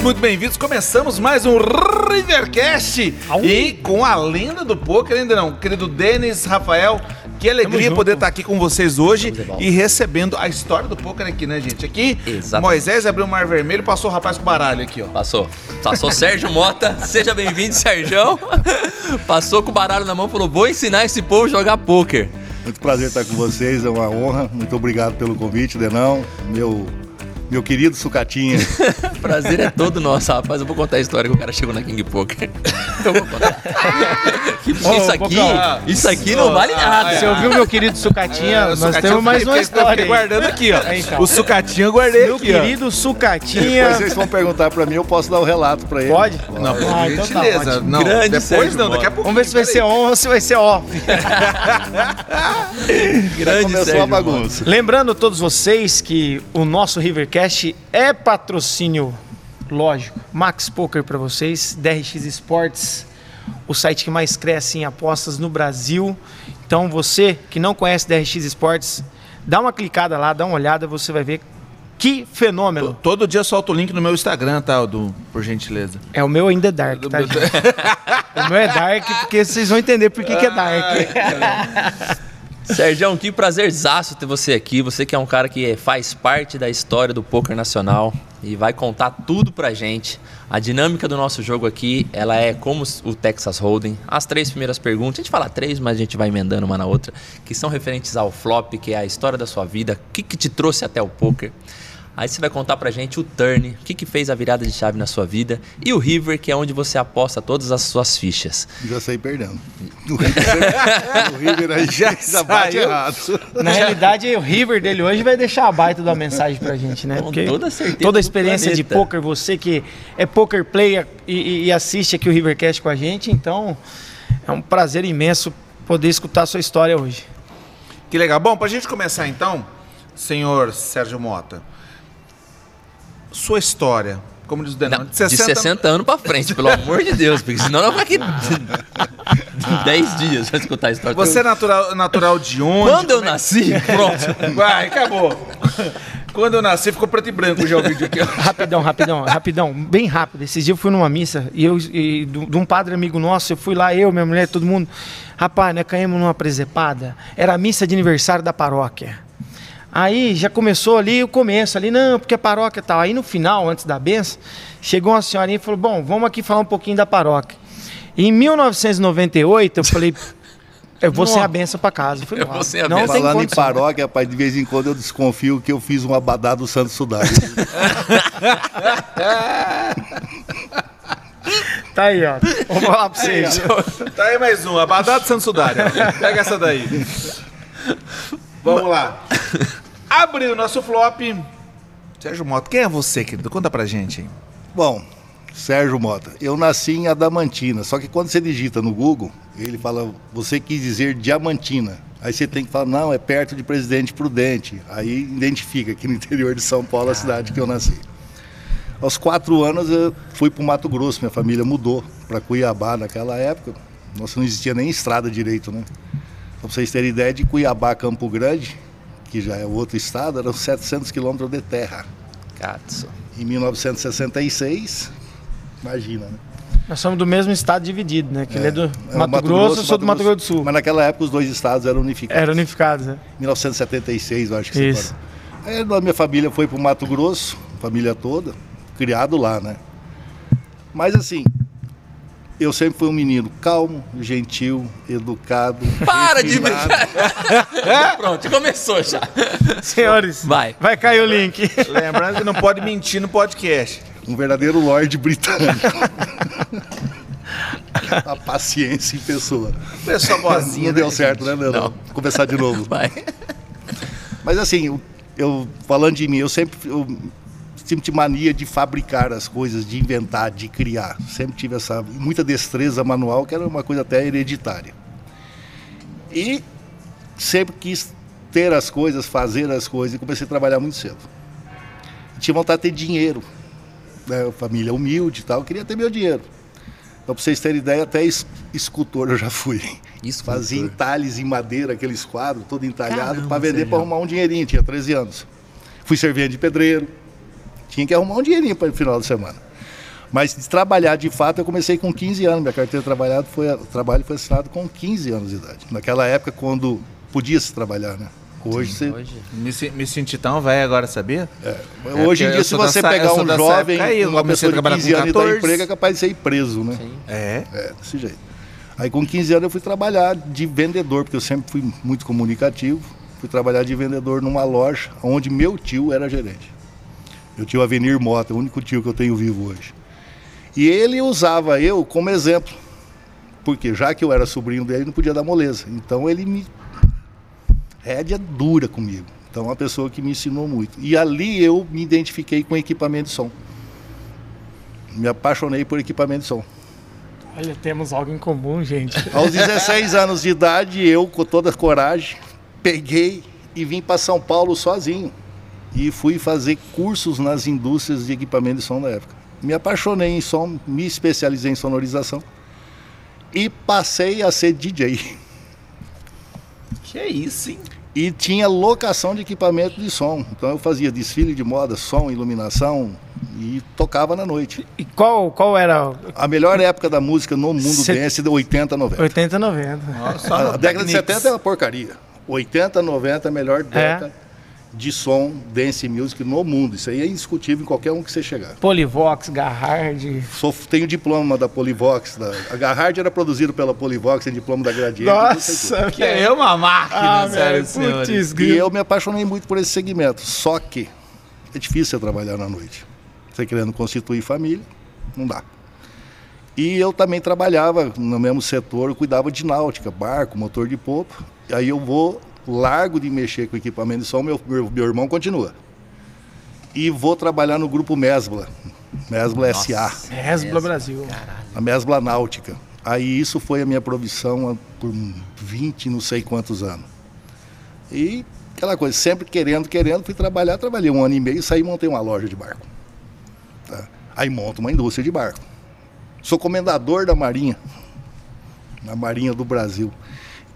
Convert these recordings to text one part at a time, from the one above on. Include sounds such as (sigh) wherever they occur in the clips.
todos muito bem-vindos. Começamos mais um Rivercast e com a lenda do poker, ainda não, querido Denis Rafael. Que alegria poder estar aqui com vocês hoje e recebendo a história do poker aqui, né, gente? Aqui, Exatamente. Moisés abriu o mar vermelho, passou o rapaz com baralho aqui, ó. Passou. Passou Sérgio Mota. Seja bem-vindo, Sérgio. Passou com o baralho na mão e falou: vou ensinar esse povo a jogar pôquer. Muito prazer estar com vocês, é uma honra. Muito obrigado pelo convite, Denão. Meu, meu querido Sucatinha. (laughs) Prazer é todo nosso, rapaz. Eu vou contar a história que o cara chegou na King Poker. (laughs) Eu vou contar. Isso aqui, Boca, isso aqui não vale nada. Você ouviu meu querido Sucatinha? É, Nós Sucatinha temos mais uma história. guardando aqui, ó. É, (laughs) então. O sucatinho eu guardei Meu aqui, ó. querido Sucatinha. Mas vocês vão perguntar para mim, eu posso dar o relato para ele. Pode? Não, por Ah, então tá gentileza. ótimo. não, Grande depois Sérgio não, daqui a pouco. Vamos ver se vai ser on ou se vai ser off. Grande Começou Sérgio a bagunça. Lembrando a todos vocês que o nosso Rivercast é patrocínio, lógico, Max Poker para vocês, DRX Sports, o site que mais cresce em apostas no Brasil. Então você que não conhece DRX Sports, dá uma clicada lá, dá uma olhada, você vai ver que fenômeno. Todo dia eu solto o link no meu Instagram, tá, do, por gentileza. É o meu ainda é dark, tá? gente? o meu é dark porque vocês vão entender por que, que é dark. Sérgio, que prazerzaço ter você aqui. Você que é um cara que faz parte da história do poker nacional e vai contar tudo pra gente. A dinâmica do nosso jogo aqui, ela é como o Texas Hold'em. As três primeiras perguntas, a gente fala três, mas a gente vai emendando uma na outra, que são referentes ao flop, que é a história da sua vida, o que, que te trouxe até o poker. Aí você vai contar pra gente o turn, o que, que fez a virada de chave na sua vida, e o river, que é onde você aposta todas as suas fichas. Já saí perdendo. O River, (laughs) o River aí já, (laughs) já bate saiu. errado. Na realidade, o River dele hoje vai deixar a baita da mensagem pra gente, né? Com toda certeza Toda a experiência de poker, você que é poker player e, e- e assiste aqui o Rivercast com a gente, então é um prazer imenso poder escutar a sua história hoje. Que legal. Bom, pra gente começar então, senhor Sérgio Mota, sua história, como diz o Denão, Não, de 60, anos pra frente, pelo amor de Deus, porque senão não vai aqui (laughs) 10 dias pra escutar a história. Você é natural, natural de onde? Quando eu nasci, (laughs) pronto. Vai, acabou. Quando eu nasci, ficou preto e branco já o vídeo aqui. ó. (laughs) Rapidão, rapidão, rapidão, bem rápido. Esses dias eu fui numa missa e eu e de de um padre amigo nosso, eu fui lá, eu, minha mulher, todo mundo. Rapaz, nós caímos numa presepada. Era a missa de aniversário da paróquia. Aí já começou ali o começo, ali, não, porque é paróquia e tal. Aí no final, antes da benção, chegou uma senhorinha e falou: Bom, vamos aqui falar um pouquinho da paróquia. Em 1998, eu falei: Eu vou sem a benção para casa. Eu falei, Eu vou sem a não benção. Falando em paróquia, rapaz, de vez em quando eu desconfio que eu fiz um abadá do Santo Sudário. (laughs) Tá aí, ó. Vou falar pra vocês. Tá aí mais um, Abadá de Santo Sudário. Pega essa daí. (laughs) Vamos lá. Abriu o nosso flop. Sérgio Mota, quem é você, querido? Conta pra gente. aí. Bom, Sérgio Mota, eu nasci em Adamantina, só que quando você digita no Google, ele fala, você quis dizer Diamantina. Aí você tem que falar, não, é perto de Presidente Prudente. Aí identifica aqui no interior de São Paulo a cidade que eu nasci. Aos quatro anos eu fui para o Mato Grosso, minha família mudou para Cuiabá naquela época. Nossa, não existia nem estrada direito, né? Para vocês terem ideia, de Cuiabá a Campo Grande, que já é outro estado, eram 700 quilômetros de terra. Katsu. Em 1966, imagina, né? Nós somos do mesmo estado dividido, né? Que ele é do É, o Mato, Grosso, eu sou do Mato Grosso do Sul. Mas naquela época os dois estados eram unificados. Era unificado, né? 1976, eu acho que Isso. Aí a minha família foi para o Mato Grosso, família toda, criado lá, né? Mas assim, eu sempre fui um menino calmo, gentil, educado. Para de refinado. (laughs) Pronto, começou já. Senhores, Vai. vai cair o link. Lembrando que não pode mentir no podcast. Um verdadeiro lorde britânico. a paciência em pessoa. Pessoa boazinha, Não deu né, certo, né, Leandro? Não. Vou começar de novo. Vai. Mas assim, eu, eu- falando de mim, eu sempre eu sempre tive mania de fabricar as coisas, de inventar, de criar. Sempre tive essa muita destreza manual, que era uma coisa até hereditária. E sempre quis ter as coisas, fazer as coisas, e comecei a trabalhar muito cedo. Tinha vontade de ter dinheiro. Né? Família humilde e tal, eu queria ter meu dinheiro. Então, pra vocês terem ideia, até es- escultor eu já fui. Escultor. Fazia entalhes em madeira, aqueles quadros, todo entalhado, para vender, para arrumar um dinheirinho. Tinha 13 anos. Fui servente de pedreiro. Tinha que arrumar um dinheirinho para o final de semana. Mas de trabalhar de fato eu comecei com 15 anos. Minha carteira de trabalho foi, trabalho foi assinado com 15 anos de idade. Naquela época, quando podia se trabalhar, né? Hoje, Sim, você... hoje. Me, me senti tão velho agora, sabia? É. É, hoje em dia, se você dessa, pegar um jovem, aí, uma pessoa de 15 anos e dar emprego, é capaz de ser preso, né? Sim. É. É, desse jeito. Aí com 15 anos eu fui trabalhar de vendedor, porque eu sempre fui muito comunicativo. Fui trabalhar de vendedor numa loja onde meu tio era gerente. Meu tio Avenir Mota, o único tio que eu tenho vivo hoje. E ele usava eu como exemplo. Porque já que eu era sobrinho dele, não podia dar moleza. Então ele me rédea dura comigo. Então, é uma pessoa que me ensinou muito. E ali eu me identifiquei com equipamento de som. Me apaixonei por equipamento de som. Olha, temos algo em comum, gente. (laughs) Aos 16 anos de idade, eu, com toda a coragem, peguei e vim para São Paulo sozinho. E fui fazer cursos nas indústrias de equipamento de som da época. Me apaixonei em som, me especializei em sonorização e passei a ser DJ. Que é isso, hein? E tinha locação de equipamento de som. Então eu fazia desfile de moda, som, iluminação e tocava na noite. E qual, qual era? A melhor época da música no mundo Cê... dance de 80, 90. 80, 90. Nossa, a década de 70 é uma porcaria. 80, 90 é a melhor década. É de som dance music no mundo. Isso aí é indiscutível em qualquer um que você chegar. Polivox, Garhard. Sou, tenho diploma da Polivox. Da, a Garhard era produzido pela Polivox, tem diploma da Gradiente. Nossa, que é uma máquina, ah, sério, putz, E eu me apaixonei muito por esse segmento. Só que é difícil você trabalhar na noite. Você querendo constituir família, não dá. E eu também trabalhava no mesmo setor, eu cuidava de náutica, barco, motor de popa. Aí eu vou largo de mexer com equipamento de som, meu, meu, meu irmão continua. E vou trabalhar no grupo Mesbla, Mesbla Nossa, SA. Mesbla Brasil. Caralho. A Mesbla Náutica. Aí isso foi a minha provisão por 20, não sei quantos anos. E aquela coisa, sempre querendo, querendo, fui trabalhar, trabalhei um ano e meio, saí e montei uma loja de barco. Tá? Aí monto uma indústria de barco. Sou comendador da Marinha, na Marinha do Brasil.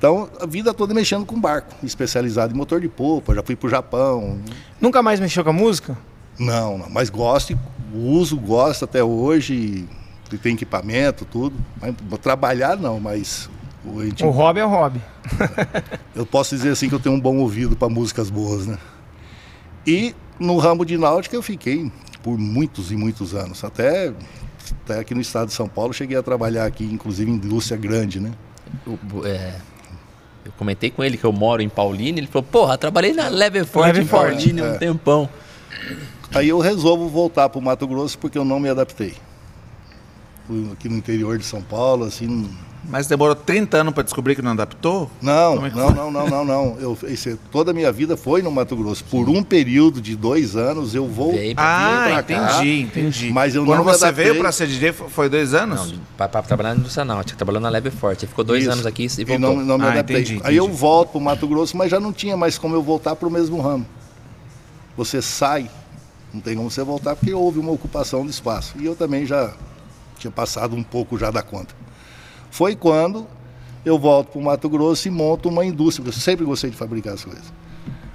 Então, a vida toda mexendo com barco, especializado em motor de polpa, já fui para o Japão. Nunca mais mexeu com a música? Não, não, mas gosto, uso, gosto até hoje, e tem equipamento, tudo. Mas, trabalhar não, mas... O, gente, o hobby é o hobby. (laughs) eu posso dizer assim que eu tenho um bom ouvido para músicas boas, né? E no ramo de náutica eu fiquei por muitos e muitos anos, até, até aqui no estado de São Paulo, cheguei a trabalhar aqui, inclusive em indústria grande, né? É, eu comentei com ele que eu moro em Paulínia, ele falou, porra, trabalhei na Leverford em Paulínia é. um tempão. Aí eu resolvo voltar para o Mato Grosso porque eu não me adaptei. Fui aqui no interior de São Paulo, assim, mas demorou 30 anos para descobrir que não adaptou? Não, é não, não, não, não, não, Eu, esse, toda a minha vida foi no Mato Grosso. Por um período de dois anos eu vou. Ah, entendi, cá, entendi. Mas eu Quando não você veio para ser DJ foi dois anos? Não, para trabalhar na indústria náutica, trabalhou na Leve Forte. Ficou dois Isso. anos aqui e voltou. E não, não me ah, adaptei. Entendi, entendi. Aí eu volto para o Mato Grosso, mas já não tinha mais como eu voltar para o mesmo ramo. Você sai, não tem como você voltar porque houve uma ocupação de espaço. E eu também já tinha passado um pouco já da conta. Foi quando eu volto para o Mato Grosso e monto uma indústria. Eu sempre gostei de fabricar as coisas.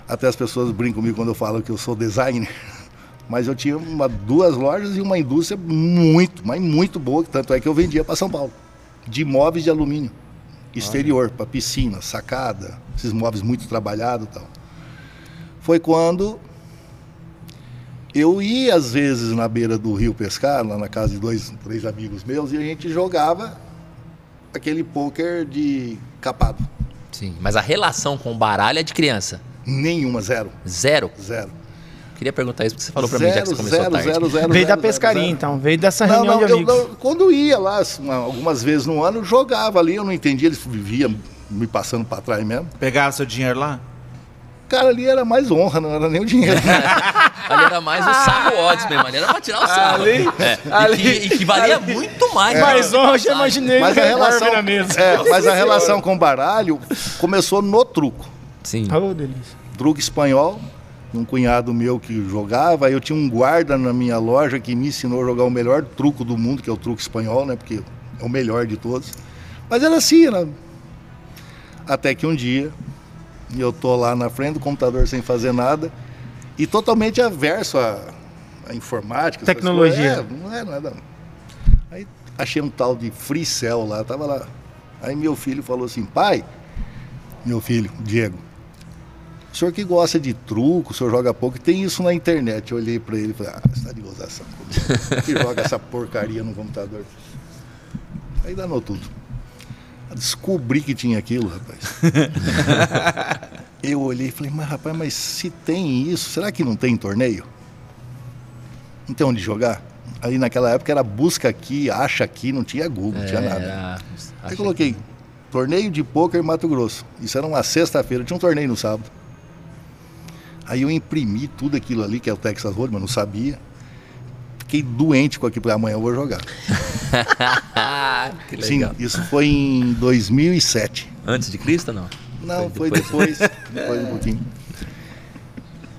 Até as pessoas brincam comigo quando eu falo que eu sou designer. (laughs) Mas eu tinha uma, duas lojas e uma indústria muito, mas muito boa, tanto é que eu vendia para São Paulo. De móveis de alumínio. Exterior, para piscina, sacada, esses móveis muito trabalhados e tal. Foi quando eu ia às vezes na beira do rio pescar, lá na casa de dois, três amigos meus, e a gente jogava aquele poker de capado. Sim, mas a relação com o baralho é de criança? Nenhuma, zero. Zero? Zero. Queria perguntar isso porque você falou para mim já que você começou zero, tarde. Zero, zero, veio zero, da pescaria zero, então, veio dessa reunião não, não, de amigos. Eu, quando ia lá, algumas vezes no ano, eu jogava ali, eu não entendia, eles viviam me passando para trás mesmo. Pegava seu dinheiro lá? Cara, ali era mais honra, não era nem o dinheiro. (laughs) ali era mais o sarro odds mesmo, ali era pra tirar o sarro. Ali, é. ali, e, que, e que valia ali, muito mais. É. Mais honra, já imaginei. Mas a relação, é, mas a relação com o baralho começou no truco. Sim. Oh, delícia. Truco espanhol, um cunhado meu que jogava, eu tinha um guarda na minha loja que me ensinou a jogar o melhor truco do mundo, que é o truco espanhol, né? Porque é o melhor de todos. Mas era assim, era... Até que um dia e eu tô lá na frente do computador sem fazer nada e totalmente averso à, à informática. Tecnologia. É, não é nada. Aí achei um tal de Free Cell lá, tava lá. Aí meu filho falou assim, pai, meu filho, Diego, o senhor que gosta de truco, o senhor joga pouco, tem isso na internet. Eu olhei para ele e falei, ah, você tá de gozação comigo. (laughs) que joga essa porcaria no computador. Aí danou tudo. Descobri que tinha aquilo, rapaz. (laughs) eu olhei e falei, mas rapaz, mas se tem isso, será que não tem torneio? Não tem onde jogar? Aí naquela época era busca aqui, acha aqui, não tinha Google, não tinha nada. Era- Aí coloquei torneio de pôquer Mato Grosso. Isso era uma sexta-feira, tinha um torneio no sábado. Aí eu imprimi tudo aquilo ali, que é o Texas Hold'em, mas não sabia. Fiquei doente com aquilo, falei, amanhã eu vou jogar. (laughs) que Sim, isso foi em 2007. Antes de Cristo, não? Não, Foi foi depois, depois um pouquinho.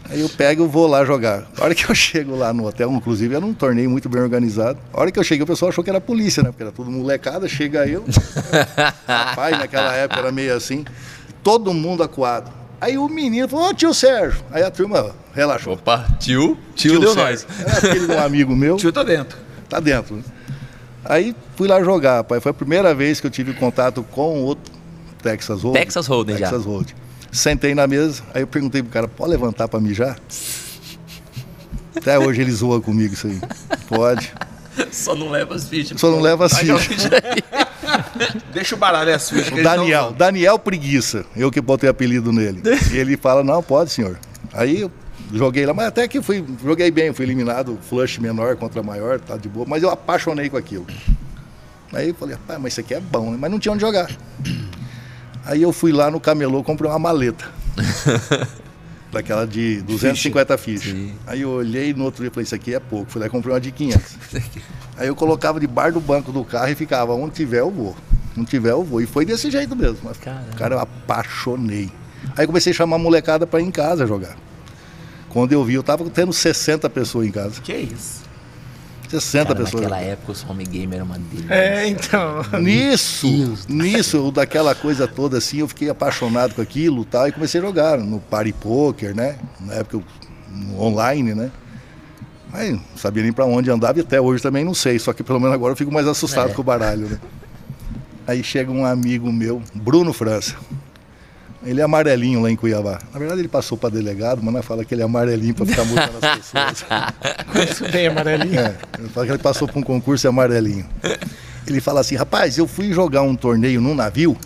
Aí eu pego e vou lá jogar. A hora que eu chego lá no hotel, inclusive era um torneio muito bem organizado. A hora que eu cheguei, o pessoal achou que era polícia, né? Porque era tudo molecada, chega eu. (laughs) Rapaz, naquela época era meio assim. Todo mundo acuado. Aí o menino falou, ô tio Sérgio. Aí a turma relaxou. Opa, tio, tio, deu nós. Sérgio. Era filho de um amigo meu. O tio tá dentro. Tá dentro. Aí fui lá jogar, pai. Foi a primeira vez que eu tive contato com o Texas Hold'em. Texas Hold'em já. Texas Hold'em. Sentei na mesa, aí eu perguntei pro cara, pode levantar pra mijar? Até hoje ele zoa comigo isso aí. Pode. Só não leva as fichas. Só não leva as fichas. (laughs) Deixa o baralho e as fichas. O Daniel, Daniel Preguiça, eu que botei apelido nele. (laughs) E ele fala, não, pode, senhor. Aí eu joguei lá, mas até que fui, joguei bem, fui eliminado, flush menor contra maior, tá de boa, mas eu apaixonei com aquilo. Aí eu falei, rapaz, mas isso aqui é bom, né? mas não tinha onde jogar. Aí eu fui lá no camelô, comprei uma maleta. (laughs) Daquela de 250 fichas. Aí eu olhei no outro dia e falei, isso aqui é pouco. Fui lá e comprei uma de 500. Aí eu colocava debaixo do banco do carro e ficava, onde tiver eu vou. Não tiver eu vou. E foi desse jeito mesmo. Mas, cara, eu apaixonei. Aí comecei a chamar a molecada pra ir em casa jogar. Quando eu vi, eu tava tendo 60 pessoas em casa. Que isso? 60 Cara, pessoas. naquela época os home gamer era uma delícia. É, então. (laughs) Nisso, nisso, eu, daquela coisa toda assim, eu fiquei apaixonado com aquilo tal, e comecei a jogar no party poker, né? Na época eu- online, né? Mas não sabia nem pra onde andava e até hoje também não sei, só que pelo menos agora eu fico mais assustado É. com o baralho, né? Aí chega um amigo meu, Bruno França. Ele é amarelinho lá em Cuiabá. Na verdade ele passou pra delegado, mas nós fala que ele é amarelinho pra ficar multando as pessoas. (laughs) Isso bem amarelinho. É, ele fala que ele passou por um concurso e é amarelinho. Ele fala assim, rapaz, eu fui jogar um torneio num navio,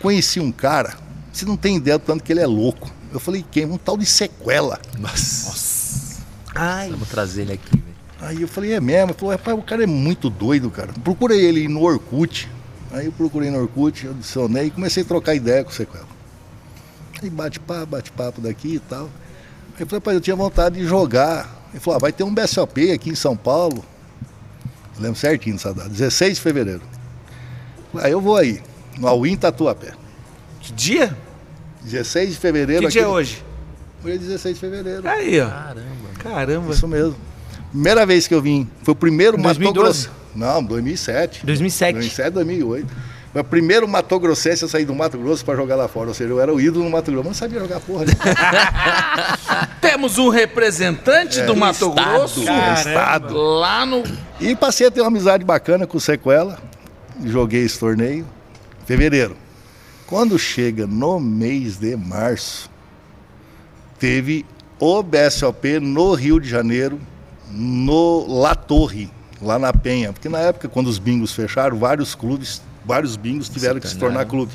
conheci um cara, você não tem ideia do tanto que ele é louco. Eu falei, quem? Um tal de sequela. Nossa. Ai, Vamos trazer ele aqui, velho. Aí eu falei, é mesmo? Ele falou, rapaz, o cara é muito doido, cara. Procurei ele no Orkut. Aí eu procurei no Orkut, adicionei e comecei a trocar ideia com o sequela. Aí bate papo, bate papo daqui e tal. Aí eu falei, rapaz, eu tinha vontade de jogar. Ele falou, ah, vai ter um BSOP aqui em São Paulo. Eu lembro certinho dessa data, 16 de fevereiro. Aí eu vou aí, no Alwin Tatuapé. Que dia? 16 de fevereiro. Que dia é aqui- hoje? Hoje é 16 de fevereiro. Aí, ó. Caramba. Caramba. Isso mesmo. Primeira vez que eu vim. Foi o primeiro Mato 2012? Grosso. Não, 2007. 2007. 2007, 2008. Foi o primeiro Mato Grossense a sair do Mato Grosso para jogar lá fora. Ou seja, eu era o ídolo no Mato Grosso. Mas não sabia jogar porra. (laughs) Temos um representante do Mato estado. Grosso Caramba. Estado. lá no. E passei a ter uma amizade bacana com o Sequela. Joguei esse torneio fevereiro. Quando chega no mês de março, teve o BSOP no Rio de Janeiro, no La Torre, lá na Penha. Porque na época, quando os bingos fecharam, vários clubes, vários bingos tiveram que se tornar clube.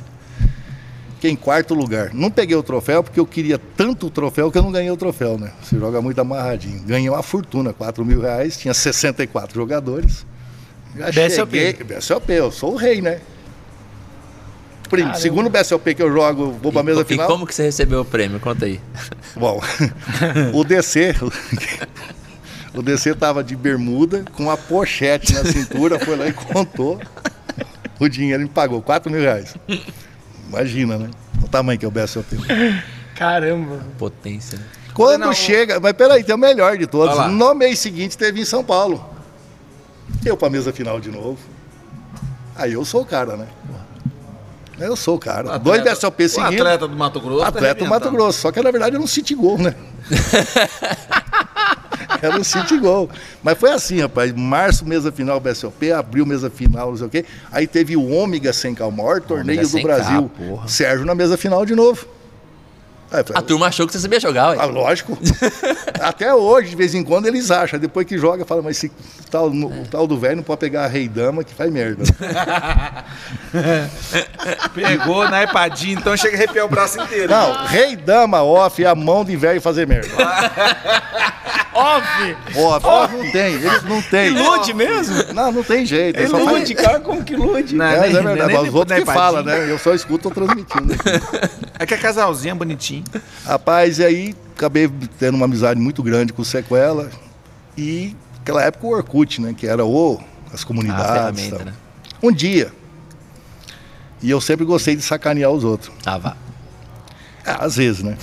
Fiquei em quarto lugar. Não peguei o troféu porque eu queria tanto o troféu que eu não ganhei o troféu, né? Você joga muito amarradinho. Ganhei uma fortuna, 4 mil reais, tinha 64 jogadores. Já BSOP. cheguei. BSOP, eu sou o rei, né? Caramba. segundo BSOP que eu jogo, vou pra mesa e, final. e como que você recebeu o prêmio? Conta aí. Bom, (laughs) o DC, o DC tava de bermuda, com uma pochete na cintura, foi lá e contou. O dinheiro me pagou, 4 mil reais. Imagina, né? O tamanho que é o BSOP. Caramba. Potência, né? Quando Não, chega, mas peraí, tem o melhor de todos. No mês seguinte teve em São Paulo. Eu pra mesa final de novo. Aí eu sou o cara, né? Eu sou o cara. Dois BSOP seguidos. atleta do Mato Grosso. tá Atleta do Mato. Grosso. Só que na verdade eu não city gol, né? Era um City Gol. Mas foi assim, rapaz. Março, mesa final BSOP, abril, mesa final, não sei o quê. Aí teve o Ômega sem maior torneio do Brasil. Sérgio na mesa final de novo. Aí, falei, a turma achou que você sabia jogar, ué. Ah, lógico. (laughs) Até hoje, de vez em quando, eles acham. Depois que joga, fala, mas esse tal, no, o tal do velho não pode pegar a rei dama que faz merda. (laughs) Pegou na ipadinha, então chega a arrepiar o braço inteiro. Não, rei dama off é a mão de velho fazer merda. (laughs) off! Off, off não tem, eles não têm. Ilude mesmo? Não, não tem jeito. Ilude, faz... cara, como que ilude? Não, é, nem, é verdade, nem, os outros que falam, né? Eu só escuto transmitindo. É que é casalzinho, bonitinho. Rapaz, e aí acabei tendo uma amizade muito grande com o Sequela. E naquela época o Orkut, né? Que era o as comunidades. Ah, né? Um dia. E eu sempre gostei de sacanear os outros. Ah, vá. É, às vezes, né?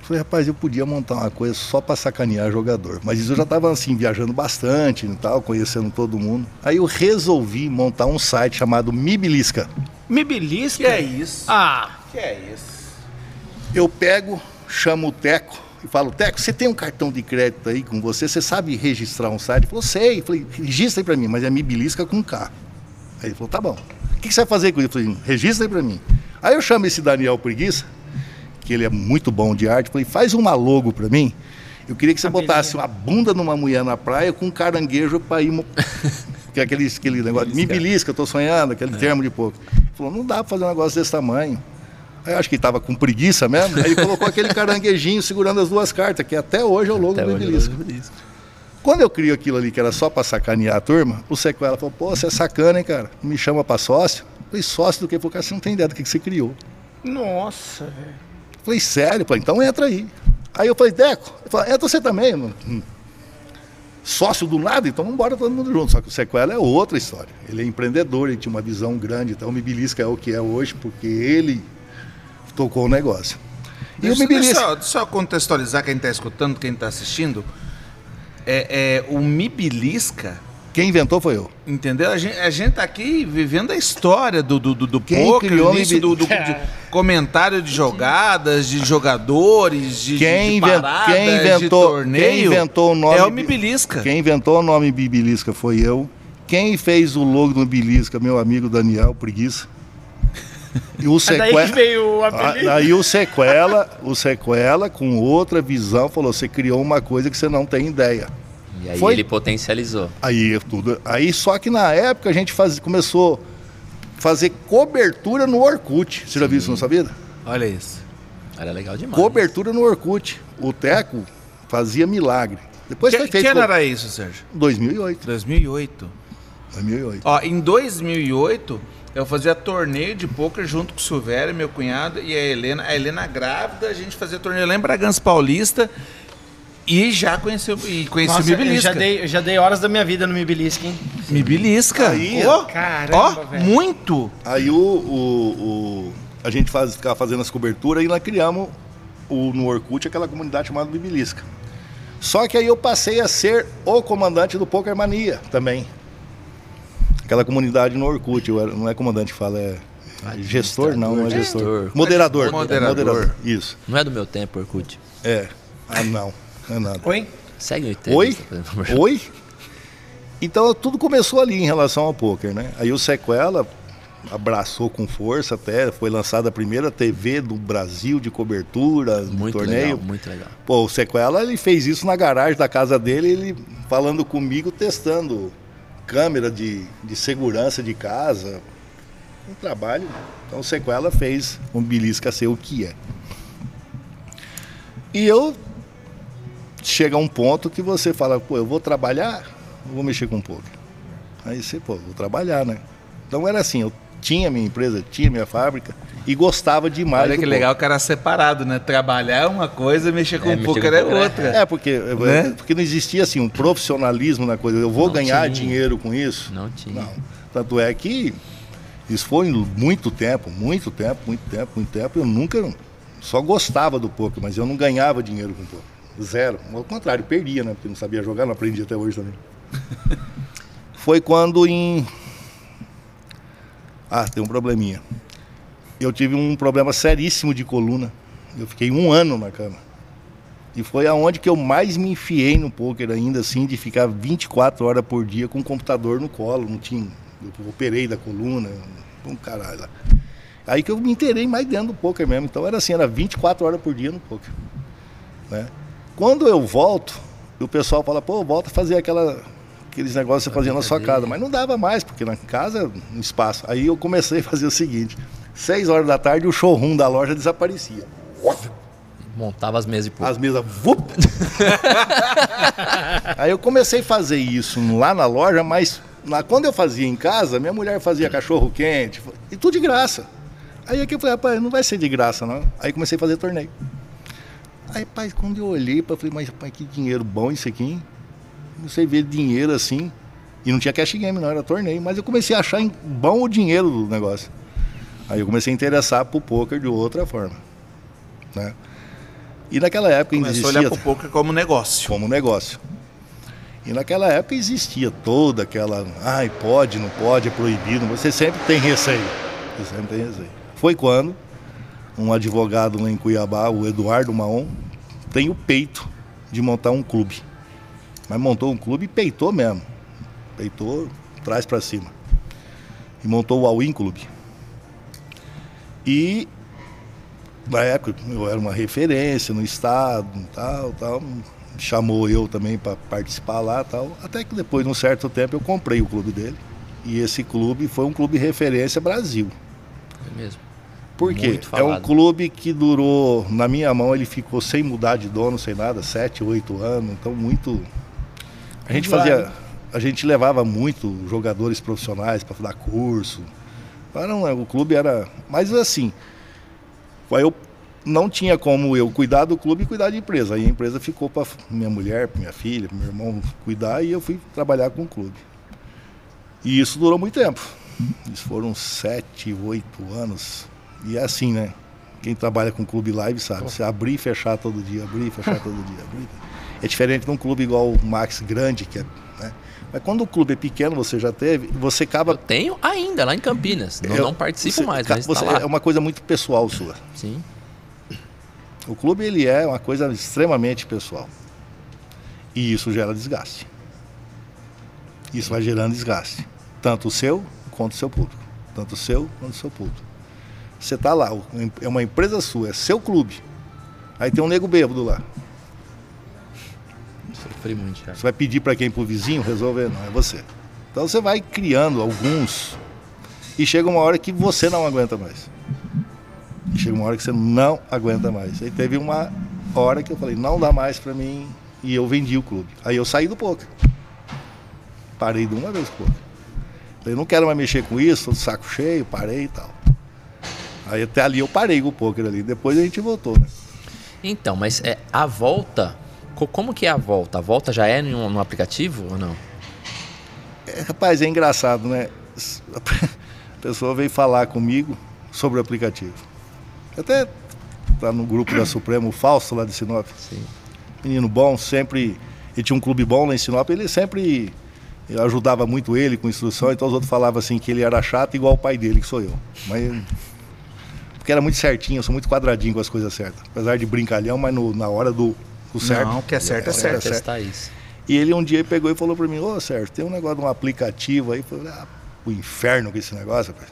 Falei, rapaz, eu podia montar uma coisa só para sacanear jogador. Mas isso eu já estava assim, viajando bastante e tal, conhecendo todo mundo. Aí eu resolvi montar um site chamado Mibilisca. Mibilisca? Que é isso? Ah. Que é isso? Eu pego, chamo o Teco e falo, Teco, você tem um cartão de crédito aí com você? Você sabe registrar um site? Ele falou, sei. Eu falei, registra aí para mim, mas é Mibilisca com K. Aí ele falou, tá bom. O que você vai fazer com isso? Eu falei, registra aí para mim. Aí eu chamo esse Daniel Preguiça, que ele é muito bom de arte, falei, faz uma logo para mim. Eu queria que você botasse uma bunda numa mulher na praia com um caranguejo para ir. (laughs) que é aquele, aquele negócio, me belisca, eu tô sonhando, aquele é. termo de pouco. Ele falou, não dá para fazer um negócio desse tamanho. Eu acho que ele tava com preguiça mesmo, aí ele colocou aquele caranguejinho segurando as duas cartas, que até hoje é o logo até do Belisca. Quando eu crio aquilo ali que era só para sacanear a turma, o Sequela falou, pô, você é sacana, hein, cara? Me chama para sócio. Eu falei, sócio do que? Porque você não tem ideia do que, que você criou. Nossa, velho. Falei, sério? Falei, então entra aí. Aí eu falei, Deco, eu falei, entra você também, mano. Hum. Sócio do nada, então vamos embora todo mundo junto. Só que o Sequela é outra história. Ele é empreendedor, ele tinha uma visão grande. Então o Mibilisca é o que é hoje, porque ele tocou o negócio. E deixa, o Mibilisca... Deixa eu contextualizar quem está escutando, quem está assistindo. É, é, o Mibilisca quem inventou foi eu. Entendeu? A gente, a gente tá aqui vivendo a história do, do, do, do poker, criou início do, do de comentário de jogadas, de jogadores, de, quem de paradas, quem inventou, de torneio. Quem inventou o nome... É o Mibilisca. Quem inventou o nome Bibilisca foi eu. Quem fez o logo do Bibilisca, meu amigo Daniel Preguiça. E o sequela, (laughs) daí veio o apelido. Aí o sequela, o sequela com outra visão falou: você criou uma coisa que você não tem ideia. E aí Foi... ele potencializou. Aí tudo. Aí só que na época a gente faz, começou a fazer cobertura no Orkut. Você Sim. já viu isso na sua vida? Olha isso. Era legal demais. Cobertura no Orkut. O Teco fazia milagre. Depois que, foi feito. Que ano era isso, Sérgio? 2008. 2008. 2008. Ó, em 2008 eu fazia torneio de poker junto com o Silvério, meu cunhado e a Helena. A Helena grávida, a gente fazia torneio lá em Bragança Paulista. E já conheceu, e conheci Nossa, o Mibilisca. Eu já, dei, eu já dei horas da minha vida no Mibilisca, hein? Mibilisca. Aí, oh, caramba, ó, muito. Aí o, o, o, a gente faz, ficava fazendo as coberturas e nós criamos o, no Orkut aquela comunidade chamada Mibilisca. Só que aí eu passei a ser o comandante do Poker Mania também. Aquela comunidade no Orkut, eu era, não é comandante que fala, é gestor, não, não é gestor. Moderador. Moderador. Moderador. Isso. Não é do meu tempo, Orkut. É. Ah, não. Não é nada. Oi? Segue o ITV. Oi? Oi? Então tudo começou ali em relação ao poker, né? Aí o Sequela abraçou com força até, foi lançada a primeira TV do Brasil de cobertura muito torneio. Legal, muito legal. Pô, o Sequela ele fez isso na garagem da casa dele, ele falando comigo, testando câmera de, de segurança de casa. Um trabalho. Então Sequela fez um belisca ser o que é. E eu chega um ponto que você fala, pô, eu vou trabalhar, vou mexer com um pouco. Aí você, pô, vou trabalhar, né? Então era assim, eu tinha minha empresa, tinha minha fábrica e gostava demais. Olha que legal o cara separado, né? Trabalhar é uma coisa, mexer com é, poker é outra. É, porque, né? porque não existia assim um profissionalismo na coisa. Eu vou não ganhar tinha. dinheiro com isso? Não tinha. Não. Tanto é que isso foi muito tempo, muito tempo, muito tempo, muito tempo. Eu nunca só gostava do poker, mas eu não ganhava dinheiro com poker. Zero. Ao contrário, perdia, né? Porque não sabia jogar, não aprendi até hoje também. (laughs) Foi quando em. Ah, tem um probleminha. Eu tive um problema seríssimo de coluna. Eu fiquei um ano na cama. E foi aonde que eu mais me enfiei no poker ainda, assim, de ficar 24 horas por dia com o computador no colo. Não tinha. Eu operei da coluna, um caralho lá. Aí que eu me inteirei mais dentro do poker mesmo. Então era assim, era 24 horas por dia no poker. Né? Quando eu volto, o pessoal fala, pô, volta a fazer aquela, aqueles negócios que você fazia na sua casa. Mas não dava mais, porque na casa, no espaço. Aí eu comecei a fazer o seguinte: 6 horas da tarde, o showroom da loja desaparecia. Montava as mesas de poker. As mesas. Vup! (laughs) Aí eu comecei a fazer isso lá na loja, mas na, quando eu fazia em casa, minha mulher fazia cachorro quente, e tudo de graça. Aí aqui eu falei, rapaz, não vai ser de graça, não. Aí comecei a fazer torneio. Aí, pai, quando eu olhei, eu falei, mas pai, que dinheiro bom isso aqui, hein? Comecei a ver dinheiro assim. E não tinha cash game, não, era torneio. Mas eu comecei a achar bom o dinheiro do negócio. Aí eu comecei a interessar pro poker de outra forma. Né? E naquela época Começou existia. a olhar pro poker como negócio. Como negócio. E naquela época existia toda aquela. Ai, pode, não pode, é proibido. Você sempre tem receio. Você sempre tem receio. Foi quando um advogado lá em Cuiabá, o Eduardo Maon, tem o peito de montar um clube. Mas montou um clube e peitou mesmo. Peitou, traz para cima. E montou o All-In Clube. E na época eu era uma referência no estado, tal, tal. Chamou eu também para participar lá, tal. Até que depois de um certo tempo eu comprei o clube dele. E esse clube foi um clube referência Brasil. É mesmo. Por quê? É um clube que durou, na minha mão, ele ficou sem mudar de dono, sem nada, sete, oito anos. Então, muito. A gente fazia. A gente levava muito jogadores profissionais para dar curso. Era um- o clube era. Mas assim. Aí eu não tinha como eu cuidar do clube e cuidar da empresa. Aí a empresa ficou para minha mulher, pra minha filha, para meu irmão cuidar e eu fui trabalhar com o clube. E isso durou muito tempo. Isso foram sete, oito anos. E é assim, né? Quem trabalha com clube live sabe. Você abrir e fechar todo dia, abrir e fechar todo dia. Abrir. É diferente de um clube igual o Max grande, que é. Né? Mas quando o clube é pequeno, você já teve, você Eu acaba. tenho ainda lá em Campinas. Não, eu- não participo você- mais, mas você, tá. É uma coisa muito pessoal sua. Sim. O clube ele é uma coisa extremamente pessoal. E isso gera desgaste. Isso vai gerando desgaste. Tanto o seu quanto o seu público. Tanto o seu quanto o seu público. Você está lá, é uma empresa sua, é seu clube. Aí tem um nego bêbado lá. Sofri muito já. Você vai pedir para quem? Para o vizinho resolver? Não, é você. Então você vai criando alguns e chega uma hora que você não aguenta mais. E chega uma hora que você não aguenta mais. Aí teve uma hora que eu falei, não dá mais para mim e eu vendi o clube. Aí eu saí do poker. Parei de uma vez com o poker. Falei, não quero mais mexer com isso, tô de saco cheio, parei e tal. Aí até ali eu parei com o poker ali. Depois a gente voltou, né? Então, mas é a volta. Co- Como que é a volta? A volta já é no, no aplicativo ou não? É, rapaz, é engraçado, né? A pessoa veio falar comigo sobre o aplicativo. Até tá no grupo da Supremo, o Fausto lá de Sinop. Sim. Menino bom, sempre. Ele tinha um clube bom lá em Sinop, ele sempre eu ajudava muito ele com instrução, então os outros falavam assim que ele era chato igual o pai dele, que sou eu. Mas. Porque era muito certinho, eu sou muito quadradinho com as coisas certas. Apesar de brincalhão, mas no- na hora do, do certo. Não, o que é certo é É, certo. certo. Testar isso. E ele um dia pegou e falou pra mim, ô Sérgio, tem um negócio de um aplicativo aí. Eu falei, ah, o inferno com esse negócio, rapaz.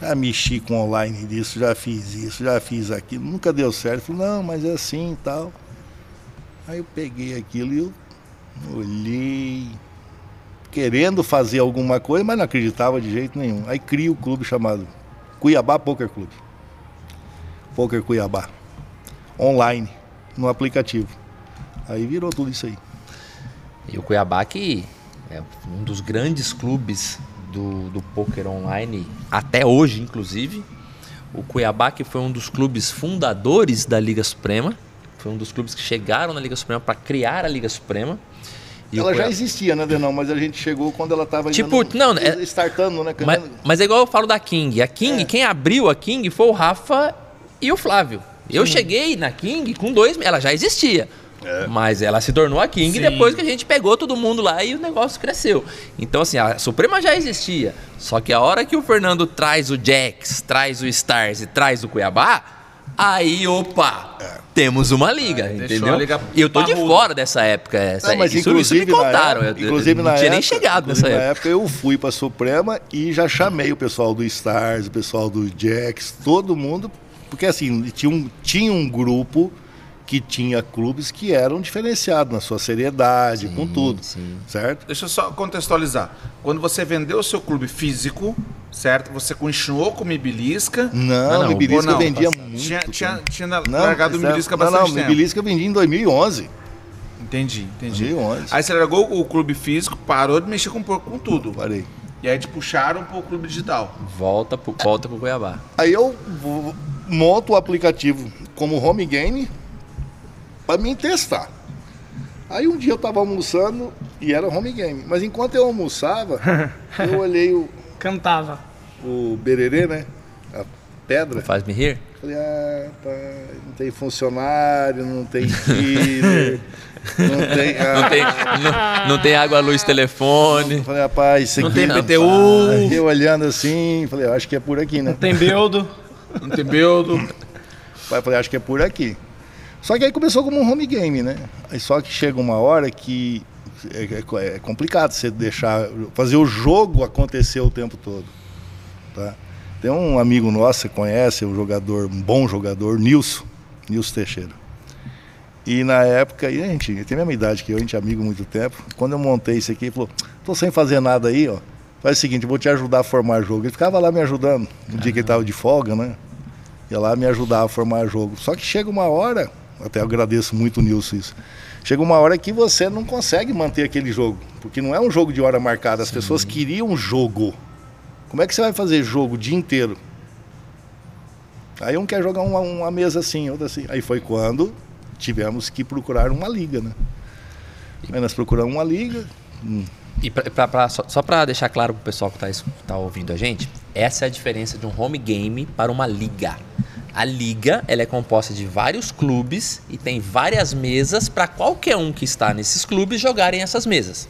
Já mexi com online disso, já fiz isso, já fiz aquilo, nunca deu certo. Eu falei, não, mas é assim e tal. Aí eu peguei aquilo e eu olhei, querendo fazer alguma coisa, mas não acreditava de jeito nenhum. Aí cria o clube chamado Cuiabá Poker Club. Poker Cuiabá. Online, no aplicativo. Aí virou tudo isso aí. E o Cuiabá que é um dos grandes clubes do, do poker online, até hoje, inclusive. O Cuiabá que foi um dos clubes fundadores da Liga Suprema. Foi um dos clubes que chegaram na Liga Suprema para criar a Liga Suprema. E ela já Cuiabá- existia, né, Denão? Mas a gente chegou quando ela estava Tipo, não, é- startando, né? Mas, mas é igual eu falo da King. A King, É. quem abriu a King foi o Rafa e o Flávio. Eu cheguei na King com dois. Ela já existia. É. Mas ela se tornou a King Sim. depois que a gente pegou todo mundo lá e o negócio cresceu. Então, assim, a Suprema já existia. Só que a hora que o Fernando traz o Jax, traz o Stars e traz o Cuiabá, Aí, opa, temos uma liga, É, entendeu? liga E eu tô de fora dessa época. Essa, Não, mas isso, inclusive, isso me contaram. na eu- época, eu, inclusive não na tinha época, nem chegado nessa época. Na época eu fui para Suprema e já chamei o pessoal do Stars, o pessoal do Jacks, todo mundo, porque assim, tinha um, tinha um grupo que tinha clubes que eram diferenciados na sua seriedade, com tudo, sim. certo? Deixa eu só contextualizar. Quando você vendeu o seu clube físico, certo? Você continuou com o Mibilisca. Não, não, o Mibilisca não, vendia passado. muito. Tinha, tinha, tinha Não, largado o Mibilisca não, bastante não, o tempo. Mibilisca eu vendi em 2011. Entendi, entendi. 2011. Aí você largou o clube físico, parou de mexer com, com tudo. Parei. E aí te puxaram pro clube digital. Volta pro, volta pro Cuiabá. Aí eu monto o aplicativo como home game para mim testar. Aí um dia eu tava almoçando e era home game. Mas enquanto eu almoçava, (laughs) eu olhei o, Cantava. o bererê, né? A pedra. Faz me rir? Falei, ah, tá, não tem funcionário, não tem dealer, (laughs) não tem. ah. Não tem, não, não tem água, luz, telefone. Falei, rapaz, isso Não aqui. tem rapaz. PTU. Eu olhando assim, falei, eu acho que é por aqui, né? Tem beldo. Não tem beldo. Eu falei, acho que é por aqui. Só que aí começou como um home game, né? Aí só que chega uma hora que é, é- é complicado você deixar, fazer o jogo acontecer o tempo todo. Tá? Tem um amigo nosso, você conhece, um jogador, um bom jogador, Nilson, Nilson Teixeira. E na época, e a gente tem a mesma idade que eu, a gente é amigo há muito tempo. Quando eu montei isso aqui, ele falou, tô sem fazer nada aí, ó. Faz o seguinte, eu vou te ajudar a formar jogo. Ele ficava lá me ajudando, no dia que ele tava de folga, né? ia lá me ajudar a formar jogo. Só que chega uma hora, até eu agradeço muito o Nilson isso. Chega uma hora que você não consegue manter aquele jogo, porque não é um jogo de hora marcada, as pessoas queriam jogo. Como é que você vai fazer jogo o dia inteiro? Aí um quer jogar uma, uma mesa assim, outra assim. Aí foi quando tivemos que procurar uma liga, né? Aí nós procuramos uma liga, hum, E pra, pra- pra- só, só para deixar claro pro pessoal que tá, es- tá ouvindo a gente, essa é a diferença de um home game para uma liga. A liga ela é composta de vários clubes e tem várias mesas para qualquer um que está nesses clubes jogarem essas mesas.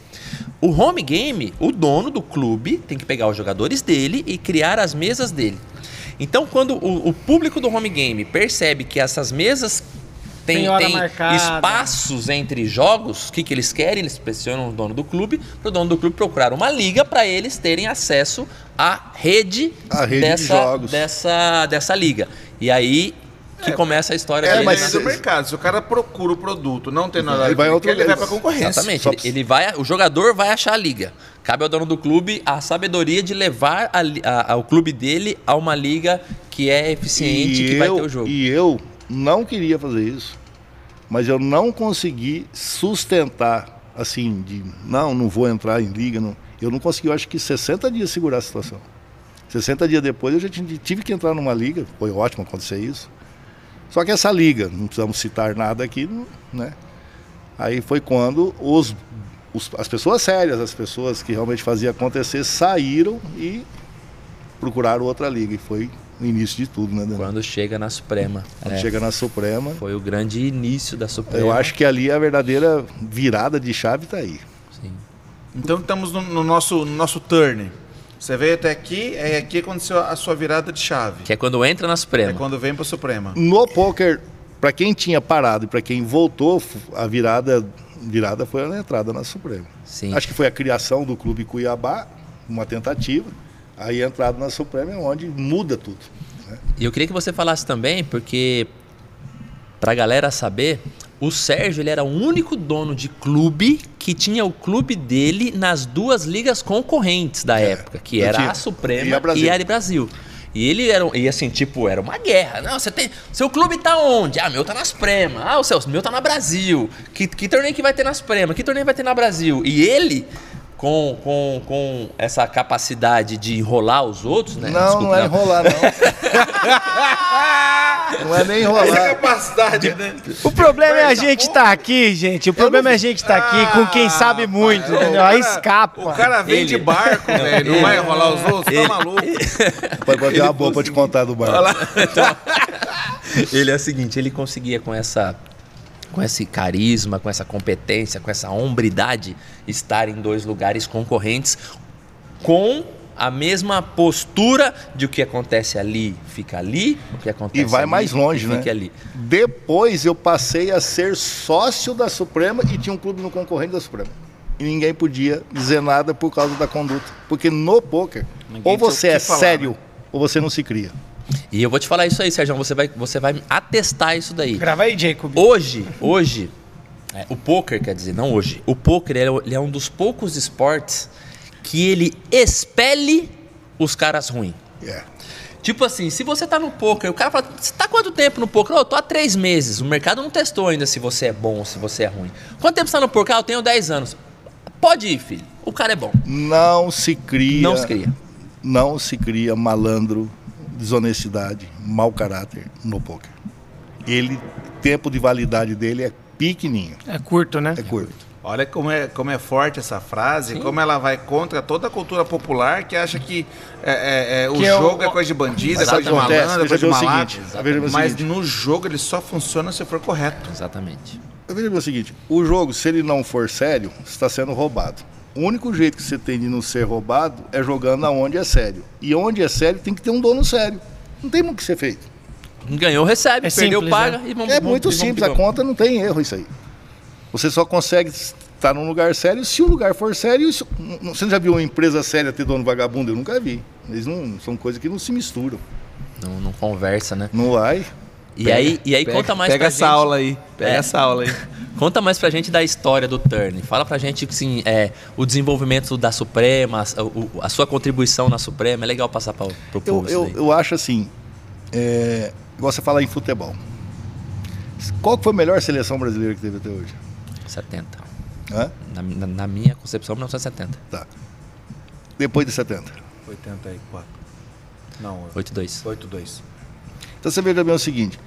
O home game, o dono do clube tem que pegar os jogadores dele e criar as mesas dele. Então, quando o, o público do home game percebe que essas mesas Tem marcada. espaços entre jogos, o que, que eles querem? Eles pressionam o dono do clube para o dono do clube procurar uma liga para eles terem acesso à rede, A rede de dessa, jogos. dessa, dessa liga. E aí que começa a história É, dele. mas do cê- mercado. Se o cara procura o produto, não tem nada Ele vai que outro ele vai pra concorrência. Exatamente. Ele, ele vai, o jogador vai achar a liga. Cabe ao dono do clube a sabedoria de levar a a- a- o clube dele a uma liga que é eficiente, que vai eu, ter o jogo. E eu não queria fazer isso, mas eu não consegui sustentar, assim, de não, não vou entrar em liga. Não. Eu não consegui, eu acho que 60 dias segurar a situação. 60 dias depois eu já tive que entrar numa liga, foi ótimo acontecer isso. Só que essa liga, não precisamos citar nada aqui, né? Aí foi quando os, os- as pessoas sérias, as pessoas que realmente faziam acontecer, saíram e procuraram outra liga. E foi o início de tudo, né, Daniel? Quando chega na Suprema. Quando É, chega na Suprema, Foi o grande início da Suprema. eu acho que ali a verdadeira virada de chave está aí. Sim. Então estamos no, no nosso, no nosso turn. Você veio até aqui, é aqui que aconteceu a sua virada de chave. Que é quando entra na Suprema. É quando vem pro Suprema. No poker, para quem tinha parado e para quem voltou, a virada, virada foi a entrada na Suprema. Sim. Acho que foi a criação do Clube Cuiabá, uma tentativa. Aí a entrada na Suprema é onde muda tudo. né? E eu queria que você falasse também, porque pra galera saber, o Sérgio ele era o único dono de clube que tinha o clube dele nas duas ligas concorrentes da época, que era tinha. a Suprema E a Brasil. e a de Brasil. E ele era, e assim, tipo, era uma guerra. Não, você tem. Seu clube tá onde? Ah, meu tá nas Prema. Ah, o seu, meu tá na Brasil. Que, que torneio que vai ter nas Prema? Que torneio vai ter na Brasil? E ele, com, com, com essa capacidade de enrolar os outros, né? Não, Desculpa, não é enrolar, não. (laughs) não é nem enrolar. capacidade, né? O problema é a gente estar aqui, gente. O problema é a gente estar aqui com quem sabe muito, Ah, entendeu? Aí cara- escapa. O cara vem de Ele- barco, velho. Não vai enrolar os outros? Tá maluco? (laughs) Pode ter uma boa para te contar do bar. (laughs) Ele é o seguinte, ele conseguia com essa com esse carisma, com essa competência, com essa hombridade estar em dois lugares concorrentes com a mesma postura de o que acontece ali fica ali, o que acontece E vai ali, mais longe, né? ali. Depois eu passei a ser sócio da Suprema e tinha um clube no concorrente da Suprema. E ninguém podia dizer nada por causa da conduta. Porque no poker, Ninguém ou você é falar, sério né? ou você não se cria. E eu vou te falar isso aí, Sérgio, você vai, você vai atestar isso daí. Grava aí, Jacob. Hoje, hoje, é, o poker, quer dizer, não hoje, o poker ele é, ele é um dos poucos esportes que ele expele os caras ruins. É. Tipo assim, se você tá no poker, o cara fala, você tá quanto tempo no poker? "Oh, eu tô há três meses. O mercado não testou ainda se você é bom ou se você é ruim. Quanto tempo você tá no poker? Ah, eu tenho 10 anos. Pode ir, filho. O cara é bom. Não se cria. Não se cria. Não se cria malandro, desonestidade, mau caráter no poker. Ele, tempo de validade dele é pequenininho, É curto, né? é curto. Olha como é, como é forte essa frase, como ela vai contra toda a cultura popular que acha que é, é, é, o Que é o- jogo é coisa de bandido, é Mas coisa de o malandro, é coisa de Veja bem o malato. seguinte, veja bem o Mas no jogo ele só funciona se for correto. Exatamente. Eu vejo o seguinte, o jogo, se ele não for sério, está sendo roubado. O único jeito que você tem de não ser roubado é jogando aonde é sério. E onde é sério tem que ter um dono sério. Não tem muito o que ser feito. Ganhou, recebe. É perdeu, simples, paga né? e vamos É muito vamos simples, a vamos. conta não tem erro isso aí. Você só consegue estar num lugar sério se o lugar for sério. Isso, você já viu uma empresa séria ter dono vagabundo? Eu nunca vi. Eles não são coisas que não se misturam. Não, não conversa, né? Não vai. E aí, e aí Pega- conta mais Pega pra essa gente. aula aí. Pega É. essa aula aí. (laughs) Conta mais pra gente da história do Turn. Fala pra gente assim, é, o desenvolvimento da Suprema, a, o- a sua contribuição na Suprema. É legal passar pra, pro Eu, povo isso eu, daí. eu acho assim, é, igual você fala em futebol. Qual que foi a melhor seleção brasileira que teve até hoje? 70. Hã? Na, na- na minha concepção, 1970. Tá. Depois de 70. 84. Não, 8-2. 82. Então você veja bem o seguinte.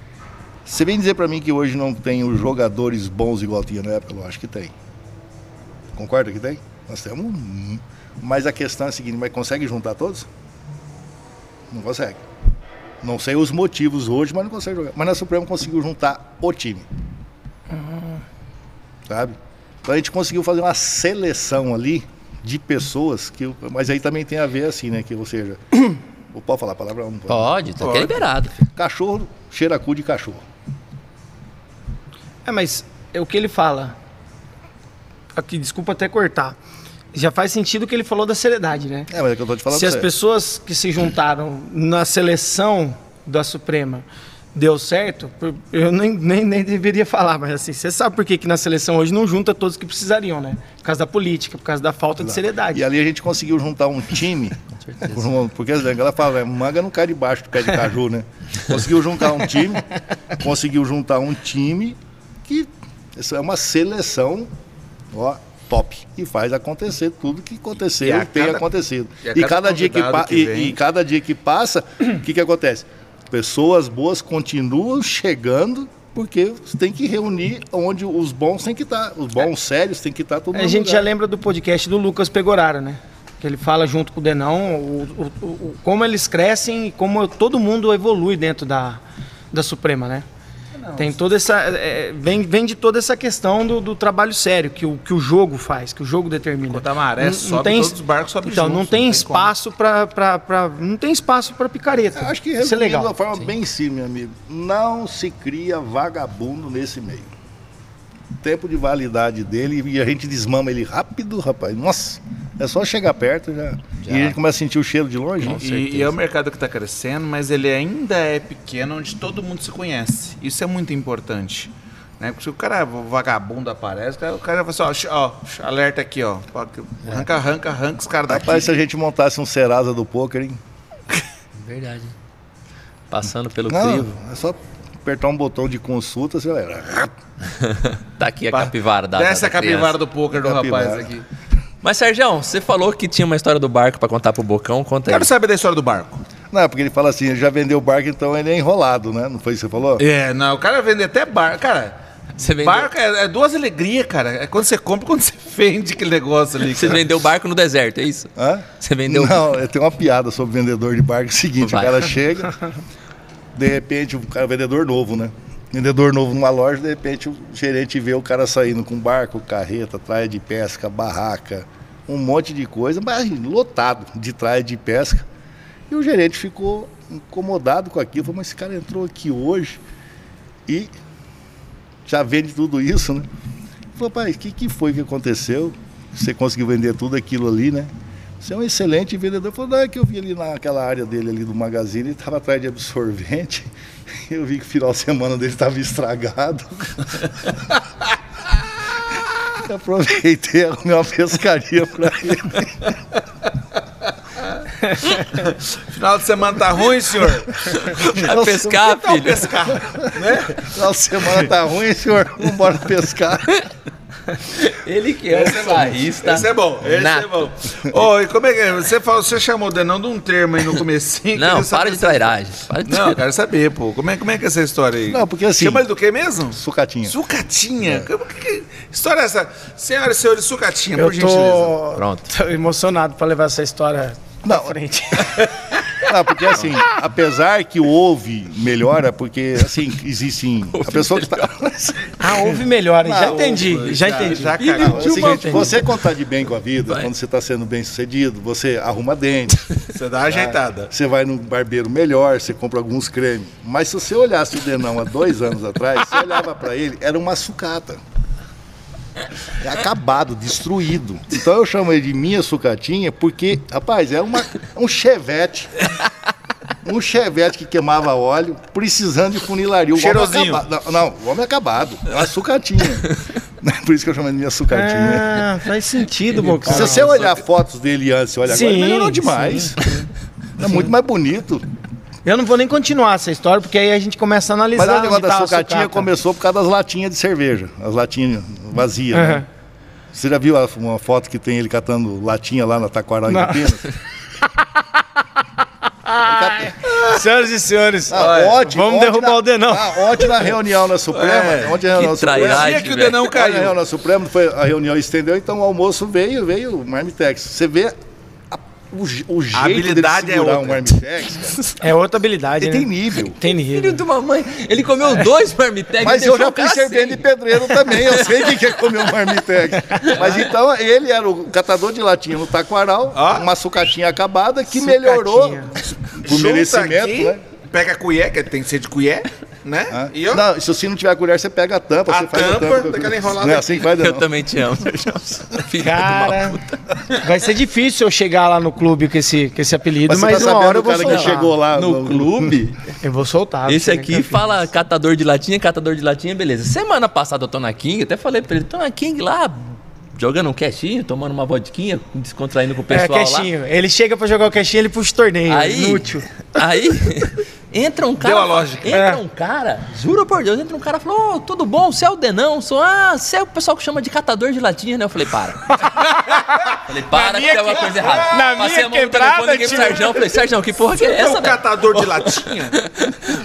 Você vem dizer pra mim que hoje não tem os jogadores bons igual tinha na época? Eu acho que tem. Concorda que tem? Nós temos. Mas a questão é a seguinte, mas consegue juntar todos? Não consegue. Não sei os motivos hoje, mas não consegue jogar. Mas na Suprema conseguiu juntar o time. Sabe? Então a gente conseguiu fazer uma seleção ali de pessoas que. Mas aí também tem a ver assim, né? Que, ou seja. Pode falar a palavra? Não pode. Pode, tá Pode. liberado. Cachorro cheira cu de cachorro. É, mas é o que ele fala. Aqui, desculpa até cortar. Já faz sentido o que ele falou da seriedade, né? É, mas é que eu tô te falando Se as pessoas que se juntaram na seleção da Suprema deu certo, eu nem, nem, nem deveria falar, mas assim, você sabe por que, que na seleção hoje não junta todos que precisariam, né? Por causa da política, por causa da falta de seriedade. E ali a gente conseguiu juntar um time. (laughs) porque ela fala, né, manga não cai debaixo do pé de caju, né? (laughs) Conseguiu juntar um time. Conseguiu juntar um time que isso é uma seleção ó, top. E faz acontecer tudo que aconteceu E e tem cada- acontecido. e a E, cada cada dia que, que e- e cada dia que passa, o que, que acontece? Pessoas boas continuam chegando. Porque tem que reunir onde os bons têm que estar. Os bons sérios têm que estar todo A mundo. gente já lembra do podcast do Lucas Pegoraro, né? Que ele fala junto com o Denão o, o- o- como eles crescem e como todo mundo evolui dentro da, da Suprema, né? Tem toda essa. é, vem, vem de toda essa questão do, do trabalho sério que o, que o jogo faz, que o jogo determina. Quando a maré sobe, todos os barcos sobem Então, juntos, não tem não tem espaço para pra, Não tem espaço para picareta. Eu Acho que Isso é resumindo de legal. uma forma bem simples, meu amigo. Não se cria vagabundo nesse meio. O tempo de validade dele e a gente desmama ele rápido, rapaz. Nossa, é só chegar perto já. Já. E a gente começa a sentir o cheiro de longe. Com né? certeza. E, e é o mercado que está crescendo, mas ele ainda é pequeno, onde todo mundo se conhece. Isso é muito importante. Né? Porque se o cara vagabundo aparece, o cara, o cara vai assim, ó, ó, alerta aqui, ó. Arranca, arranca, arranca os caras daqui. Rapaz, se a gente montasse um Serasa do poker, hein? Verdade. Passando pelo Não, crivo. é só apertar um botão de consulta, você vai. (laughs) Tá aqui a capivara da Desce da a capivara criança. do poker do Capivara. rapaz aqui. Mas, Sérgio, você falou que tinha uma história do barco pra contar pro Bocão. Conta aí. Quero saber da história do barco. Não, porque ele fala assim, ele já vendeu o barco, então ele é enrolado, né? Não foi isso que você falou? É, não, o cara vende até barco. Cara, Você vendeu, barco é, é duas alegrias, cara. É quando você compra e quando você (laughs) vende aquele negócio ali. você cara. vendeu barco no deserto, é isso? Hã? Você vendeu. Não, eu tenho uma piada sobre vendedor de barco. É o seguinte, Vai. o cara chega, de repente, o cara é vendedor novo, né? Vendedor novo numa loja, de repente o gerente vê o cara saindo com barco, carreta, traia de pesca, barraca, um monte de coisa, mas lotado de trás de pesca. E o gerente ficou incomodado com aquilo, falou, mas esse cara entrou aqui hoje e já vende tudo isso, né? Falou, pai, o que, que foi que aconteceu? Você conseguiu vender tudo aquilo ali, né? Você é um excelente vendedor. Falou, não, é que eu vi ali naquela área dele ali do magazine, ele estava atrás de absorvente. (laughs) Eu vi que o final de semana dele estava estragado. (laughs) aproveitei arrumei uma pescaria para ele. (laughs) (laughs) Final de semana tá ruim, senhor? Vai pescar, filho? Pescar, né? Final de semana tá ruim, senhor? Vamos embora pescar. Ele que é o sarrista. Esse é bom, esse nato. é bom. Ô, e como é que é? Você, falou, você chamou o Denão de um termo aí no comecinho. Não, para de trairagem. Para de Não, eu quero saber, pô. Como é, como é que é essa história aí? Não, porque assim- Chama ele do quê mesmo? Sucatinha. Sucatinha. Como que, que história é essa? Senhoras e senhores, Sucatinha, por Eu gentileza. tô, Pronto. tô (laughs) emocionado pra levar essa história Não. pra frente. (laughs) Ah, porque assim, apesar que houve melhora, porque assim, existem. A pessoa que está. Ah, houve melhora, já Não, entendi, já já- entendi. já Não, é seguinte, você quando tá de bem com a vida, Vai. quando você está sendo bem sucedido, você arruma dente, Você dá uma ajeitada. você vai no barbeiro melhor, você compra alguns cremes. Mas se você olhasse o Denão há dois anos atrás, você olhava para ele, era uma sucata. (laughs) É acabado, destruído. Então eu chamo ele de minha sucatinha porque, rapaz, é uma, um chevette. Um chevette que queimava óleo, precisando de funilaria. O homem Cheirosinho. acabado. Não, não, o homem é acabado. É uma sucatinha. (laughs) Por isso que eu chamo ele de minha sucatinha. Ah, faz sentido, Bocão. Se você olhar fotos dele antes e olha agora, Sim, melhorou demais. É muito mais bonito. Eu não vou nem continuar essa história, porque aí a gente começa a analisar. Mas o negócio tá da a sucatinha sucata. começou por causa das latinhas de cerveja. As latinhas vazias, né? Aham. Você já viu a- uma foto que tem ele catando latinha lá na Taquaral em. Campinas? (laughs) Senhoras e senhores, Ah, ontem, vamos derrubar na- o Denão. Ah, ontem na reunião na Suprema, É, ontem na reunião na Suprema, trairagem. Dia que o. Denão Aí na reunião caiu. na Suprema, foi, a reunião estendeu, então o almoço veio, veio o Marmitex. Você vê a- o, o jeito habilidade dele é segurar outra. um Marmitex, cara, É outra habilidade, ele né? tem nível. (laughs) Tem Filho nível. de uma mãe. Ele comeu dois marmitex. Mas eu já o fui servente de pedreiro também, eu sei quem quer comer um marmitex. (laughs) Mas então ele era o catador de latinha no Taquaral, Ó. uma sucatinha acabada que Sucatinha. melhorou (laughs) Junta merecimento, aqui, né? Pega a colher, que tem que ser de colher, né? Ah, E ó, Não, se você não tiver colher, você pega a tampa, A você faz a tampa, tampa. daquela enrolada Não é assim que faz, Eu não. também te amo, (laughs) Cara, puta. vai ser difícil eu chegar lá no clube com esse, com esse apelido, Mas, mas, você tá uma sabendo hora eu vou cara soltar. que chegou lá No clube? Eu vou soltar. Esse aqui fala catador de latinha, catador de latinha, beleza. Semana passada eu tô na King, até falei pra ele, tô na King lá, jogando um cashinho, tomando uma vodquinha, descontraindo com o É, pessoal lá. caixinho. Ele chega pra jogar o caixinho, ele puxa o torneio. Aí, Inútil. aí (laughs) entra um cara. Deu a lógica. Entra É. um cara, juro por Deus, entra um cara e falou: Ô, tudo bom? Você é o Denão? Sou, ah, você é o pessoal que chama de catador de latinha, né? Eu falei: para. (laughs) falei: para, que alguma que- coisa errada. na Passei minha a mão no quebrada, telefone, pro tio. Sérgio. Falei: Sérgio, que porra que é é essa, um velho? catador de (laughs) latinha.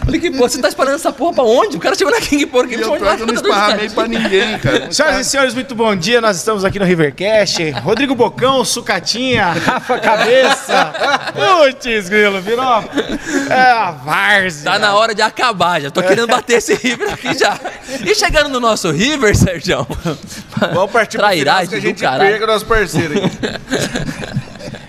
Falei: que porra, você tá esperando essa porra pra onde? O cara chegou na King Porra aqui, E me eu eu não esparramei pra ninguém, cara. (laughs) Senhoras e senhores, muito bom dia. Nós estamos aqui no Rivercast. Rodrigo Bocão, Sucatinha, Rafa Cabeça. Putz, grilo, virou. É a várzea. Tá na hora de acabar, já tô querendo bater esse River aqui já. (laughs) E chegando no nosso River, Sérgio. Vamos partir pro final, que a do gente o nosso parceiro aí.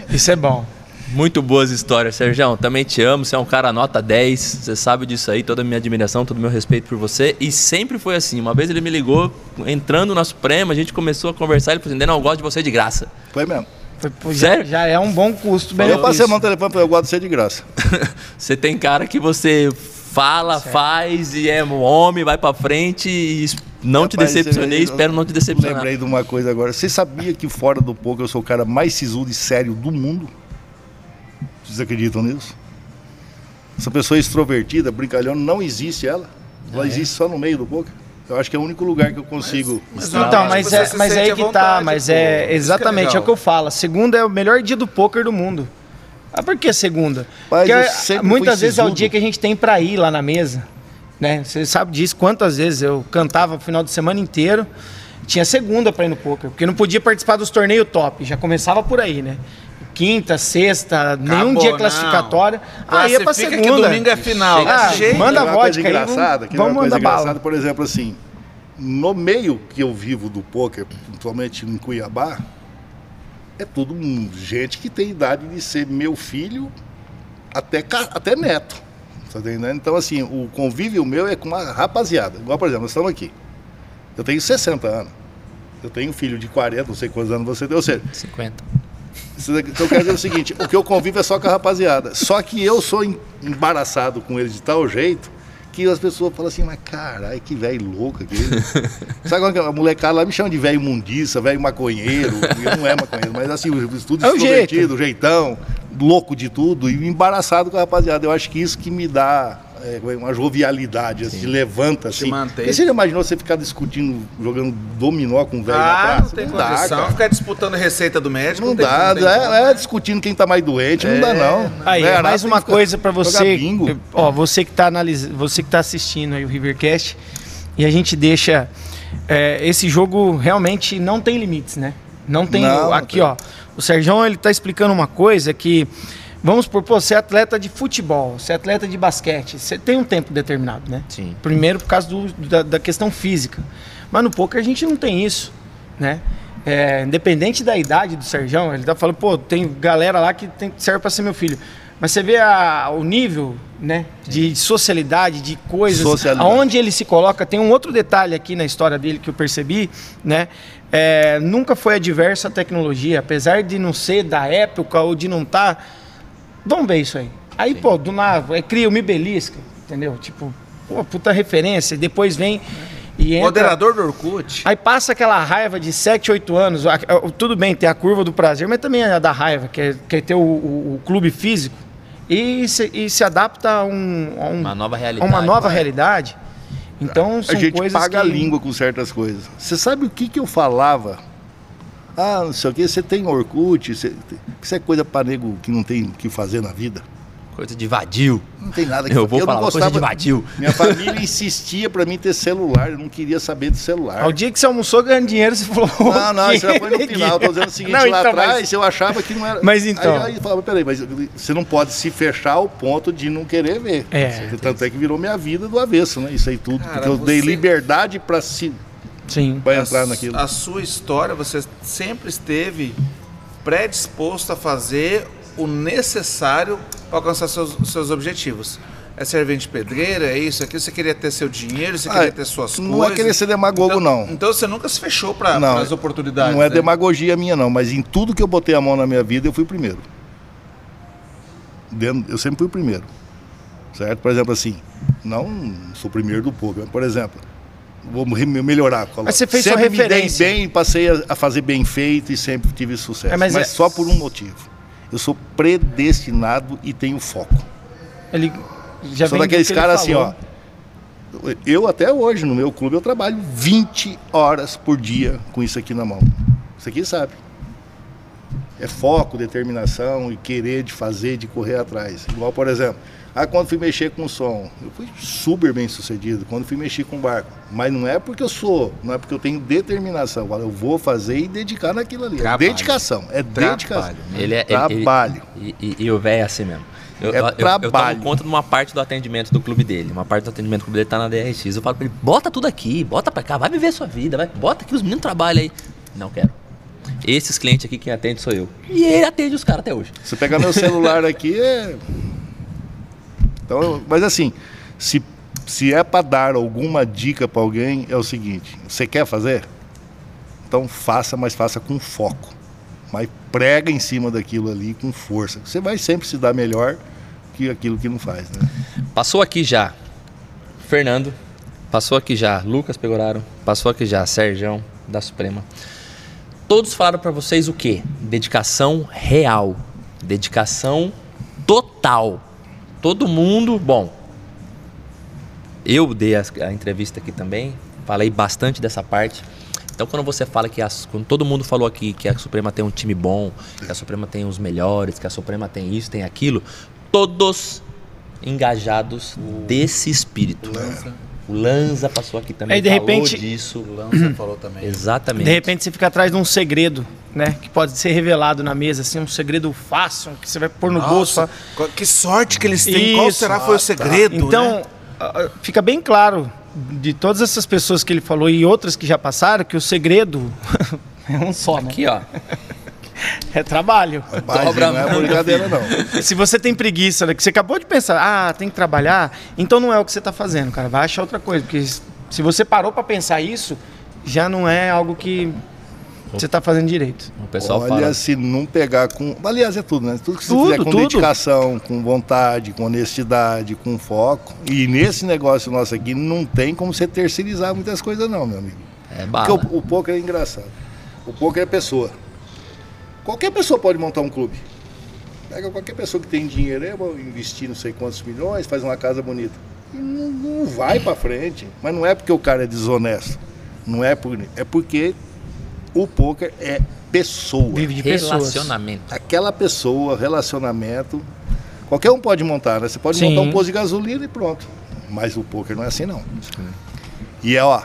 (laughs) Isso é bom. Muito boas histórias, Sérgio. Também te amo, você é um cara nota 10, você sabe disso aí, toda a minha admiração, todo o meu respeito por você. E sempre foi assim. Uma vez ele me ligou, entrando na Suprema, a gente começou a conversar, ele falou assim, não, eu gosto de você de graça. Foi mesmo. Já, Sério? já é um bom custo. Eu passei a mão no telefone e falei, eu gosto de ser de graça. (laughs) Você tem cara que você fala, faz e é um homem, vai pra frente e não te Rapaz, decepcionei, eu- espero não te Eu decepcionar. Lembrei de uma coisa agora. Você sabia que fora do poker eu sou o cara mais sisudo e sério do mundo? Vocês acreditam nisso? Essa pessoa extrovertida, brincalhona, não existe ela. Ela existe só no meio do poker. Eu acho que é o único lugar que eu consigo. Então, mas, Você é, se mas é aí que tá, vontade, mas pô. é que é exatamente é, legal. o que eu falo. Segunda é o melhor dia do poker do mundo. Ah, por que segunda? Mas Porque é- muitas vezes é o sisudo. dia que a gente tem pra ir lá na mesa. Né? Você sabe disso, quantas vezes eu cantava o final de semana inteiro. Tinha segunda pra ir no poker, porque não podia participar dos torneios top, já começava por aí, né? Quinta, sexta, nenhum Acabou, dia não. classificatório. Aí ia pra Classifica que segunda. domingo é final. Ah, manda coisa vodka aí, engraçada, ver uma vamos coisa mandar bala. engraçada, por exemplo, assim, no meio que eu vivo do poker, principalmente em Cuiabá, é tudo gente que tem idade de ser meu filho até, até neto. Tá entendendo? Então, assim, o convívio meu é com uma rapaziada. Igual, por exemplo, nós estamos aqui. Eu tenho 60 anos. Eu tenho um filho de 40, não sei quantos anos você tem. Ou seja, 50. Então eu quero dizer o seguinte, o que eu convivo é só com a rapaziada. Só que eu sou embaraçado com eles de tal jeito que as pessoas falam assim, mas caralho, que velho louco aquele. (laughs) Sabe quando a molecada lá me chama de velho mundiça, velho maconheiro, não é maconheiro, mas assim, tudo é extrovertido, jeitão, louco de tudo e embaraçado com a rapaziada. Eu acho que isso que me dá uma jovialidade, assim, levanta assim. Porque você já imaginou você ficar discutindo, jogando dominó com o velho ah, na praça? Não tem não condição. Dá, ficar disputando receita do médico. Não, não dá, tem, não é, é, discutindo quem tá mais doente, é, não dá é. não. Aí, é, mais uma coisa para você, ó, você que tá analisando, você que tá assistindo aí o Rivercast, e a gente deixa é, esse jogo realmente não tem limites, né? Não tem não, aqui, não tem. ó. O Sérgio ele tá explicando uma coisa que Vamos por você é atleta de futebol, você é atleta de basquete, você tem um tempo determinado, né? Sim. Primeiro por causa do, da, da, questão física. Mas no poker a gente não tem isso, né? É, independente da idade do Serjão, ele tá falando, pô, tem galera lá que tem, serve para ser meu filho. Mas você vê a, o nível né, de socialidade, de coisas, aonde ele se coloca. Tem um outro detalhe aqui na história dele que eu percebi, né? É, nunca foi adverso à tecnologia, apesar de não ser da época ou de não estar. Tá, Vamos ver isso aí. Aí, Sim. pô, do nada, cria o Me Belisca, entendeu? Tipo, pô, puta referência. Depois vem e entra... Moderador do Orkut. Aí passa aquela raiva de 7, 8 anos. Tudo bem, tem a curva do prazer, mas também é da raiva, que é, que é ter o, o, o clube físico. E se, e se adapta a, um, a um, uma nova realidade. uma nova realidade. Então, são a gente coisas paga que... a língua com certas coisas. Você sabe o que, que eu falava ah, não sei o que, você tem Orkut, você, isso é coisa para nego que não tem o que fazer na vida. Coisa de vadio. Não tem nada que Eu vou eu falar, coisa de vadio. Minha família insistia para mim ter celular, eu não queria saber de celular. Ao dia que você almoçou ganhando dinheiro, você falou. Não, não, isso já foi no final. Estou dizendo o seguinte, não, lá então, atrás mas... eu achava que não era. Mas então. Aí, aí eu falava, peraí, mas você não pode se fechar ao ponto de não querer ver. É. Tanto é que virou minha vida do avesso, né? Isso aí tudo. Cara, porque eu você... dei liberdade para se Sim. Vai entrar a, naquilo. A sua história, você sempre esteve predisposto a fazer o necessário para alcançar seus, seus objetivos. É servente pedreira, é isso aqui, você queria ter seu dinheiro, você ah, queria ter suas não coisas. Não é querer ser demagogo, então, não. Então você nunca se fechou para as oportunidades. Não é né? demagogia minha, não, mas em tudo que eu botei a mão na minha vida, eu fui o primeiro. Eu sempre fui o primeiro. Certo? Por exemplo, assim, não sou o primeiro do povo, mas, por exemplo, vou melhorar. Mas você fez sempre sua referência. me dei bem, passei a, fazer bem feito e sempre tive sucesso. É, mas, mas é... só por um motivo. Eu sou predestinado e tenho foco. Ele já Sou daqueles caras assim, ó. Eu até hoje, no meu clube, eu trabalho 20 horas por dia com isso aqui na mão. Isso aqui sabe. É foco, determinação e querer de fazer, de correr atrás. Igual, por exemplo, ah, quando fui mexer com o som, eu fui super bem sucedido. Quando fui mexer com o barco. Mas não é porque eu sou, não é porque eu tenho determinação. Eu vou fazer e dedicar naquilo ali. É Trabalho. É dedicação. É Trabalho. dedicação. Ele é, Trabalho. Ele, e, e, e, o velho é assim mesmo. Eu, é eu, trabalho. eu, tomo conta de uma parte do atendimento do clube dele. Uma parte do atendimento do clube dele tá na DRX. Eu falo pra ele, bota tudo aqui, bota pra cá, vai viver a sua vida, vai, bota que os meninos trabalham aí. Não quero. Esses clientes aqui, quem atende sou eu. E ele atende os caras até hoje. Se pegar meu celular (laughs) aqui, é então, mas assim, se, se é para dar alguma dica para alguém, é o seguinte: você quer fazer? Então faça, mas faça com foco. Mas prega em cima daquilo ali com força. Você vai sempre se dar melhor que aquilo que não faz. Né? Passou aqui já Fernando, passou aqui já Lucas Pegoraro, passou aqui já Sérgio da Suprema. Todos falaram para vocês o quê? Dedicação real, dedicação total todo mundo, bom, eu dei a, a, entrevista aqui também, falei bastante dessa parte. Então, quando você fala que as, quando todo mundo falou aqui que a Suprema tem um time bom, que a Suprema tem os melhores, que a Suprema tem isso, tem aquilo, todos engajados o, desse espírito. Lanza. O Lanza passou aqui também. Aí, de repente, disso. O Lanza falou também. Exatamente. De repente você fica atrás de um segredo né? Que pode ser revelado na mesa, assim, um segredo fácil que você vai pôr no Nossa, bolso. Que sorte que eles têm. Isso. Qual será foi o segredo? Então, né? fica bem claro de todas essas pessoas que ele falou e outras que já passaram que o segredo (laughs) é um só, né? Aqui, ó. É trabalho. Rapaz, Dobra não é brincadeira, não. Se você tem preguiça, né, que você acabou de pensar, ah, tem que trabalhar, então não é o que você está fazendo, cara. Vai achar outra coisa. Porque se você parou para pensar isso, já não é algo que você está fazendo direito. O pessoal Olha, fala. se não pegar com. Aliás, é tudo, né? Tudo que você Tudo, fizer com tudo. dedicação, com vontade, com honestidade, com foco. E nesse negócio nosso aqui, não tem como você terceirizar muitas coisas, não, meu amigo. É Porque bala. o, o poker é engraçado. O poker é pessoa. Qualquer pessoa pode montar um clube. Pega qualquer pessoa que tem dinheiro, eu vou investir não sei quantos milhões, faz uma casa bonita. E não, não vai pra frente. Mas não é porque o cara é desonesto. Não é por, é porque o poker é pessoa. Vive de pessoas. Relacionamento. Aquela pessoa, relacionamento. Qualquer um pode montar, né? Você pode Sim. montar um posto de gasolina e pronto. Mas o poker não é assim não. E é, ó,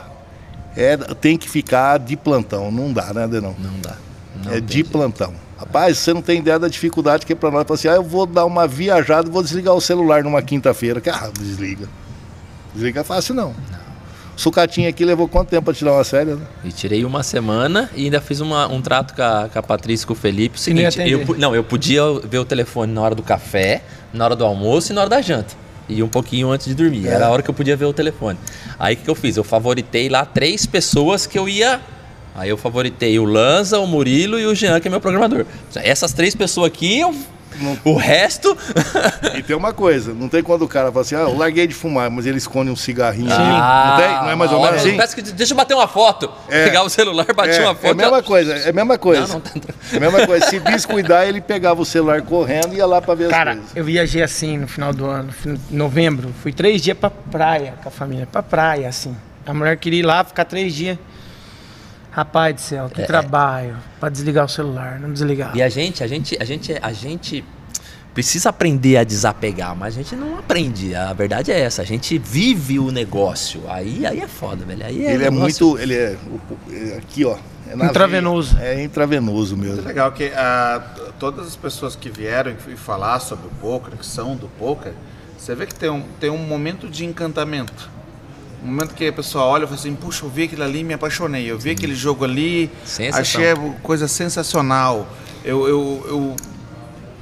é, tem que ficar de plantão, não dá, né, Denão? Não dá. Não é de jeito. plantão. Rapaz, você não tem ideia da dificuldade que é pra nós. Fala assim, ah, eu vou dar uma viajada e vou desligar o celular numa quinta-feira. Que, Ah, desliga. Desliga fácil não. Sucatinha aqui levou quanto tempo pra tirar uma série, né? E tirei uma semana e ainda fiz uma- um trato com a, com a Patrícia e com o Felipe. O não seguinte, eu, não, eu podia ver o telefone na hora do café, na hora do almoço e na hora da janta. E um pouquinho antes de dormir. É. Era a hora que eu podia ver o telefone. Aí o que, que eu fiz? Eu favoritei lá três pessoas que eu ia. Aí eu favoritei o Lanza, o Murilo e o Jean, que é meu programador. Essas três pessoas aqui, eu- o resto. (laughs) E tem uma coisa, não tem quando o cara fala assim, ah, eu larguei de fumar, mas ele esconde um cigarrinho ali. Ah, Não tem? Não é mais ou menos assim? peço que- deixa eu bater uma foto. É. Pegar o celular, bater é, uma é foto. a mesma coisa, é a mesma coisa. Não, não tá. É a mesma coisa. Se descuidar, ele pegava o celular correndo e ia lá pra ver Cara, as coisas. eu viajei assim no final do ano, novembro. Fui três dias pra praia com a família. Pra praia, assim. A mulher queria ir lá ficar três dias. Rapaz do céu, que trabalho. Pra desligar o celular, não desligar. E a gente, a gente, a gente, a gente precisa aprender a desapegar, mas a gente não aprende. A verdade é essa. A gente vive o negócio. Aí, aí é foda, velho. Aí é Ele é negócio- muito. Ele é. o- é Aqui, ó. É Intravenoso. veia. É intravenoso mesmo. legal que ah, todas as pessoas que vieram e falar sobre o poker, que são do poker, você vê que tem um, tem um momento de encantamento. Um momento que a pessoa olha e fala assim, puxa, eu vi aquilo ali e me apaixonei. Eu vi aquele jogo ali, achei coisa sensacional. Eu, eu, eu-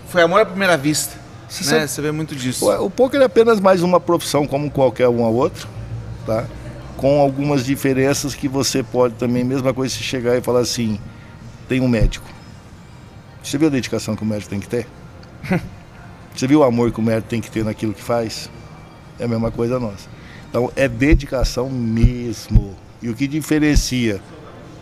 Foi amor à primeira vista. Você né? sabe- Você vê muito disso. O, o poker é apenas mais uma profissão como qualquer uma outra, tá? Com algumas diferenças que você pode também, mesma coisa se chegar e falar assim, tem um médico. Você viu a dedicação que o médico tem que ter? (laughs) Você viu o amor que o médico tem que ter naquilo que faz? É a mesma coisa nossa. Então é dedicação mesmo. E o que diferencia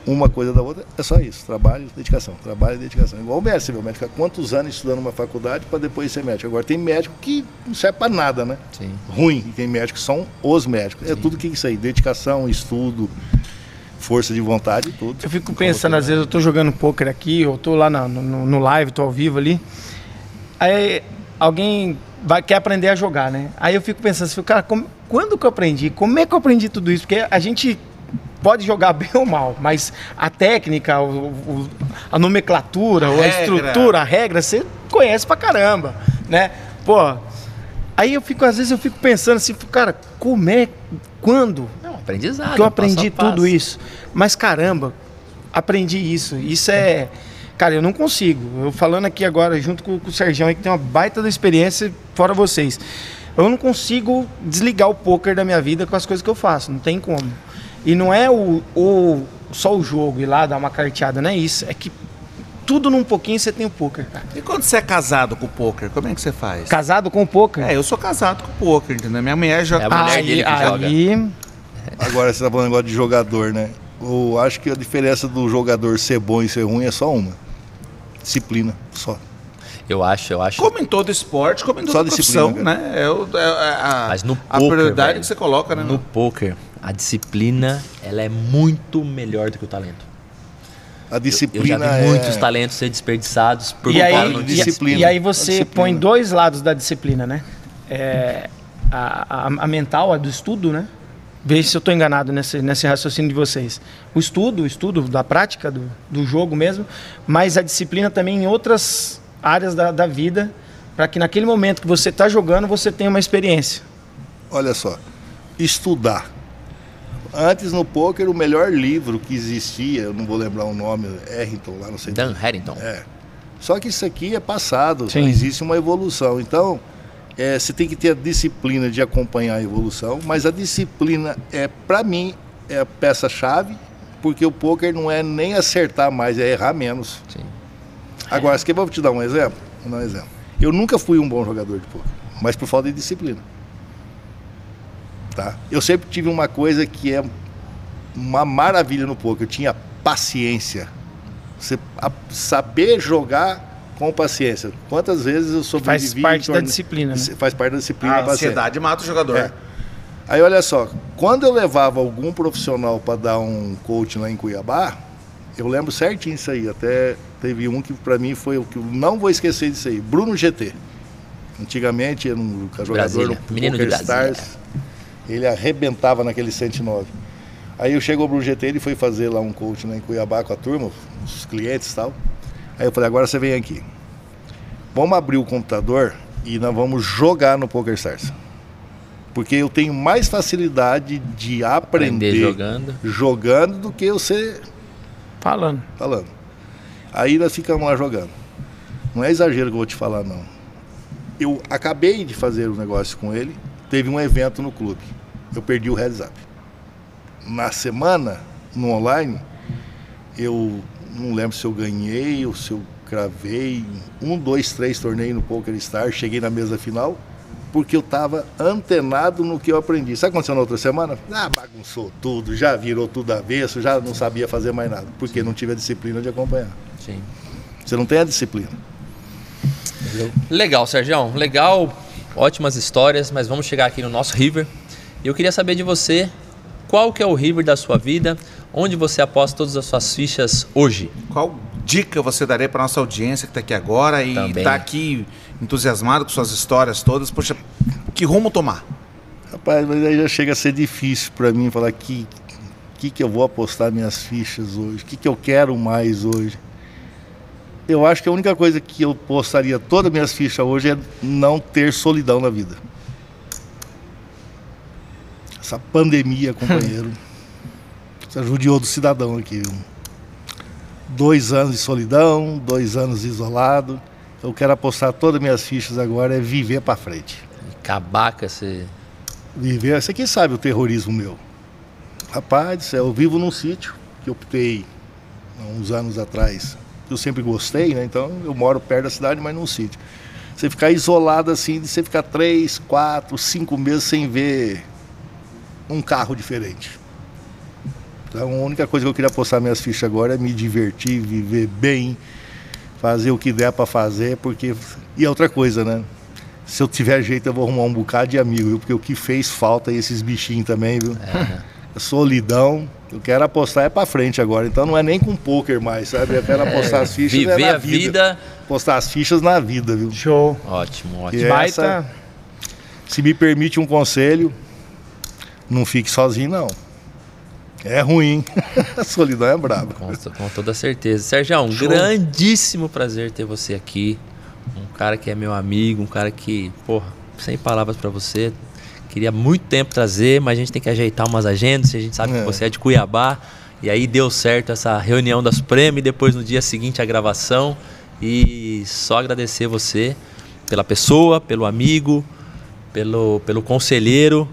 uma coisa da outra é só isso, trabalho, dedicação, trabalho e dedicação. Igual o médico, o médico fica quantos anos estudando uma faculdade para depois ser médico. Agora tem médico que não serve para nada, né? Sim. Ruim, e tem médicos que são os médicos. É tudo que é isso aí, dedicação, estudo, força de vontade e tudo. Eu fico pensando, às vezes eu tô jogando poker aqui, eu tô lá na- no, no live, tô ao vivo ali. Aí alguém vai, quer aprender a jogar, né? Aí eu fico pensando assim, cara, como- quando que eu aprendi? Como é que eu aprendi tudo isso? Porque a gente pode jogar (laughs) bem ou mal, mas a técnica, o- o- a nomenclatura, a regra. estrutura, a regra, você conhece pra caramba, né? Pô, aí eu fico, às vezes eu fico pensando assim, cara, como é, quando Não, aprendizado. que eu Ah, passo a aprendi passo. tudo isso. Mas caramba, aprendi isso. Isso é. Cara, eu não consigo. Eu falando aqui agora, junto com, com o Sergião, aí, que tem uma baita da experiência, fora vocês. Eu não consigo desligar o poker da minha vida com as coisas que eu faço. Não tem como. E não é o, o só o jogo ir lá dar uma carteada, não é isso. É que tudo num pouquinho você tem o poker, cara. E quando você é casado com o poker, como é que você faz? Casado com o poker. É, eu sou casado com o poker, entendeu? Minha mulher joga. É a mulher aí, dele que joga. Agora você tá falando negócio de jogador, né? Eu acho que a diferença do jogador ser bom e ser ruim é só uma. Disciplina, só. Eu acho, eu acho. Como em todo esporte, como em Só toda profissão, disciplina, né? É, o- é a, Mas no a poker, prioridade velho, que você coloca, né? No poker, a disciplina, ela é muito melhor do que o talento. A Eu disciplina já vi é... muitos talentos ser desperdiçados por E aí, no e- disciplina. e aí A você disciplina. põe dois lados da disciplina, né? É, a, a- a mental, a do estudo, né? Veja se eu estou enganado nesse, nesse raciocínio de vocês. O estudo, o estudo da prática do, do jogo mesmo, mas a disciplina também em outras áreas da, da vida, para que naquele momento que você está jogando, você tenha uma experiência. Olha só, estudar. Antes no poker, o melhor livro que existia, eu não vou lembrar o nome, Harrington lá, não sei. Dan Harrington. É. Só que isso aqui é passado, Sim. existe uma evolução. Então, é, você tem que ter a disciplina de acompanhar a evolução, mas a disciplina é, para mim, é a peça-chave, porque o poker não é nem acertar mais, é errar menos. Sim. Agora, você quer vou te dar um exemplo? Vou dar um exemplo. Eu nunca fui um bom jogador de poker, mas por falta de disciplina. Tá? Eu sempre tive uma coisa que é uma maravilha no poker, eu tinha paciência. Você saber jogar com paciência. Quantas vezes eu sobrevivi Faz parte em da disciplina, né? Faz parte da disciplina. A a paciência. ansiedade mata o jogador. É. Aí olha só, quando eu levava algum profissional para dar um coach lá em Cuiabá, eu lembro certinho isso aí. Até teve um que para mim foi o que eu não vou esquecer disso aí. Bruno GT. Antigamente era um jogador Brasília, do menino de Poker. Stars. Ele arrebentava naquele 109. Aí eu chegou o Bruno GT, ele foi fazer lá um coach lá em Cuiabá com a turma, os clientes e tal. Aí eu falei, agora você vem aqui. Vamos abrir o computador e nós vamos jogar no Poker Stars. Porque eu tenho mais facilidade de aprender, Aprender jogando. jogando do que eu ser Falando. falando. Aí nós ficamos lá jogando. Não é exagero que eu vou te falar, não. Eu acabei de fazer um negócio com ele, teve um evento no clube. Eu perdi o heads up. Na semana, no online, eu não lembro se eu ganhei ou se eu cravei um, dois, três torneios no Poker Star, cheguei na mesa final, porque eu estava antenado no que eu aprendi. Sabe o que aconteceu na outra semana? Ah, bagunçou tudo, já virou tudo avesso, já não sabia fazer mais nada, porque não tive a disciplina de acompanhar. Sim. Você não tem a disciplina. Legal, Sérgio. Legal. Ótimas histórias, mas vamos chegar aqui no nosso River. E eu queria saber de você, qual que é o River da sua vida? Onde você aposta todas as suas fichas hoje? Qual dica você daria para nossa audiência que está aqui agora e está aqui entusiasmado com suas histórias todas? Poxa, que rumo tomar? Rapaz, mas aí já chega a ser difícil para mim falar que que que eu vou apostar minhas fichas hoje, o que que eu quero mais hoje. Eu acho que a única coisa que eu postaria todas as minhas fichas hoje é não ter solidão na vida. Essa pandemia, (laughs) companheiro, você judiou do cidadão aqui. viu? Dois anos de solidão, dois anos isolado. Eu quero apostar todas as minhas fichas agora é viver para frente. Cabaca, você. Viver, você quem sabe o terrorismo meu. Rapaz eu vivo num sítio que eu optei há uns anos atrás. Eu sempre gostei, né? Então eu moro perto da cidade, mas num sítio. Você ficar isolado assim, de você ficar três, quatro, cinco meses sem ver um carro diferente. Então a única coisa que eu queria postar minhas fichas agora é me divertir, viver bem, fazer o que der para fazer, porque. E outra coisa, né? Se eu tiver jeito, eu vou arrumar um bocado de amigo, viu? Porque o que fez falta é esses bichinhos também, viu? Solidão. Eu quero apostar é pra frente agora. Então não é nem com poker mais, sabe? Eu quero apostar as fichas é Viver na a vida. Postar as fichas na vida, viu? Show. Ótimo, ótimo. Baita. essa- Se me permite um conselho, não fique sozinho, não. É ruim. (laughs) a solidão é braba. Com, com toda certeza. Sérgio, um Show. grandíssimo prazer ter você aqui. Um cara que é meu amigo, um cara que, porra, sem palavras pra você. Queria muito tempo trazer, mas a gente tem que ajeitar umas agendas. A gente sabe É. que você é de Cuiabá. E aí deu certo essa reunião da Suprema e depois no dia seguinte a gravação. E só agradecer você pela pessoa, pelo amigo, pelo, pelo conselheiro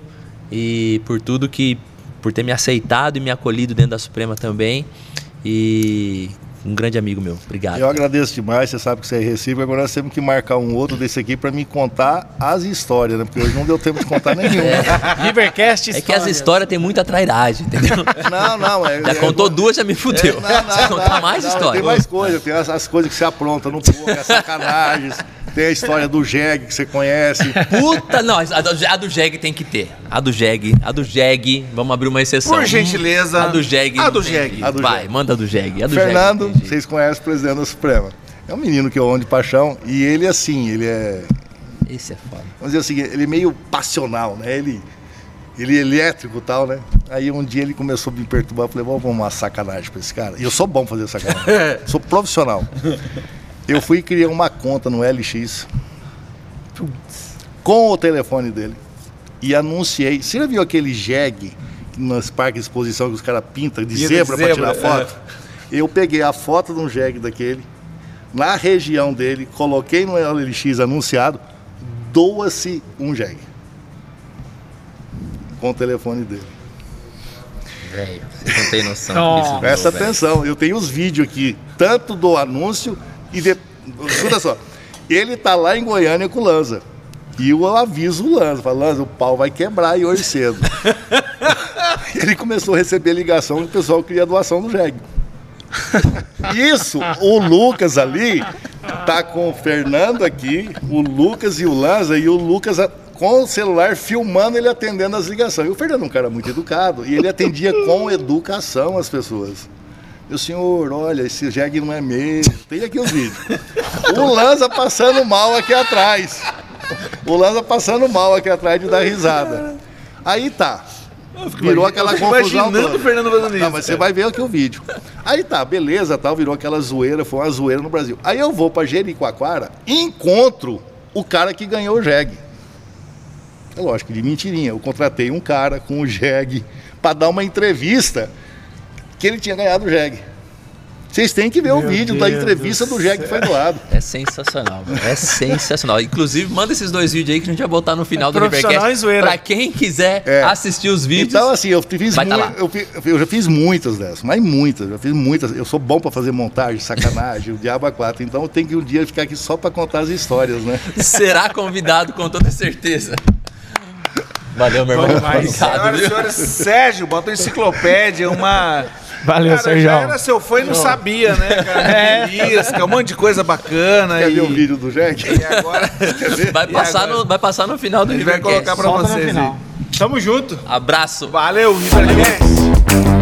e por tudo que por ter me aceitado e me acolhido dentro da Suprema também e um grande amigo meu. Obrigado. Eu agradeço demais, você sabe que você é recíproco. Agora nós temos que marcar um outro desse aqui para me contar as histórias, né? Porque hoje não deu tempo de contar (laughs) nenhum. Rivercast É que as histórias têm muita trairagem, entendeu? Não, não. É, Já é- contou duas, já me fudeu. Não, (laughs) não, Você contar não, mais não, história. Tem mais coisas, tem as, as coisas que você apronta no poker, as sacanagens. Tem a história do Jeg que você conhece. Puta, não, a do, a do Jeg tem que ter. A do Jeg, a do Jeg, vamos abrir uma exceção. Por gentileza, A do Jeg. a do Jeg. A do Vai, Jeg. manda a do Jeg. A do Jeg Fernando, jeito. vocês conhecem o presidente da Suprema. É um menino que eu amo de paixão e ele assim, ele é, Esse é foda. vamos dizer assim, ele é meio passional, né? Ele, ele é elétrico e tal, né? Aí um dia ele começou a me perturbar, eu falei, vamos uma sacanagem pra esse cara. E eu sou bom fazer sacanagem, (laughs) sou profissional. Eu fui criar uma conta no LX com o telefone dele e anunciei. Você já viu aquele jegue nos parques de exposição que os caras pintam de Pinta de zebra para tirar foto? Eu peguei a foto de um jegue daquele, na região dele, coloquei no LX anunciado, doa-se um jegue. Com o telefone dele. Velho, você não tem noção. Não. do que isso Presta atenção, eu tenho os vídeos aqui, tanto do anúncio e de... Escuta só, ele tá lá em Goiânia com o Lanza. E eu aviso o Lanza, falo, Lanza, o pau vai quebrar aí hoje cedo. (laughs) ele começou a receber ligação que o pessoal queria doação do jegue. Isso, o Lucas ali tá com o Fernando aqui, o Lucas e o Lanza, e o Lucas com o celular filmando ele atendendo as ligações. E o Fernando é um cara muito educado e ele atendia com educação as pessoas. Meu senhor, olha, esse jegue não é meu. Tem aqui os vídeos. O Lanza passando mal aqui atrás. O Lanza passando mal aqui atrás de dar risada. Aí tá. Virou aquela confusão. imaginando o Fernando fazendo isso. Não, mas você vai ver aqui o vídeo. Aí tá, beleza, tal, virou aquela zoeira, foi uma zoeira no Brasil. Aí eu vou pra Jericoacoara, encontro o cara que ganhou o jegue. É lógico, de mentirinha. Eu contratei um cara com o jegue para dar uma entrevista que ele tinha ganhado o jegue. Vocês têm que ver o Meu vídeo da Deus entrevista do do jegue que foi doado. É sensacional, velho. É sensacional. Inclusive, manda esses dois vídeos aí que a gente vai botar no final É do Rivercast. Pra quem quiser É. assistir os vídeos. Então, assim, eu fiz Vai tá lá. eu, eu já fiz muitas dessas, mas muitas, já fiz muitas. Eu sou bom para fazer montagem, sacanagem, o diabo a quatro. Então eu tenho que um dia ficar aqui só para contar as histórias, né? será convidado com toda certeza. Valeu, meu irmão. Obrigado, Senhoras e senhores, Sérgio, bota uma enciclopédia, uma. Valeu, Cara, Sérgio. já era seu fã e não sabia, né, (laughs) cara? É. Isca, um monte de coisa bacana. Quer e... ver o vídeo do jegue? (laughs) e agora. Vai E passar, agora? no, vai passar no final do Ele vai Rivercast. colocar pra Solta vocês. Tamo junto. Abraço. Valeu, Rivercast.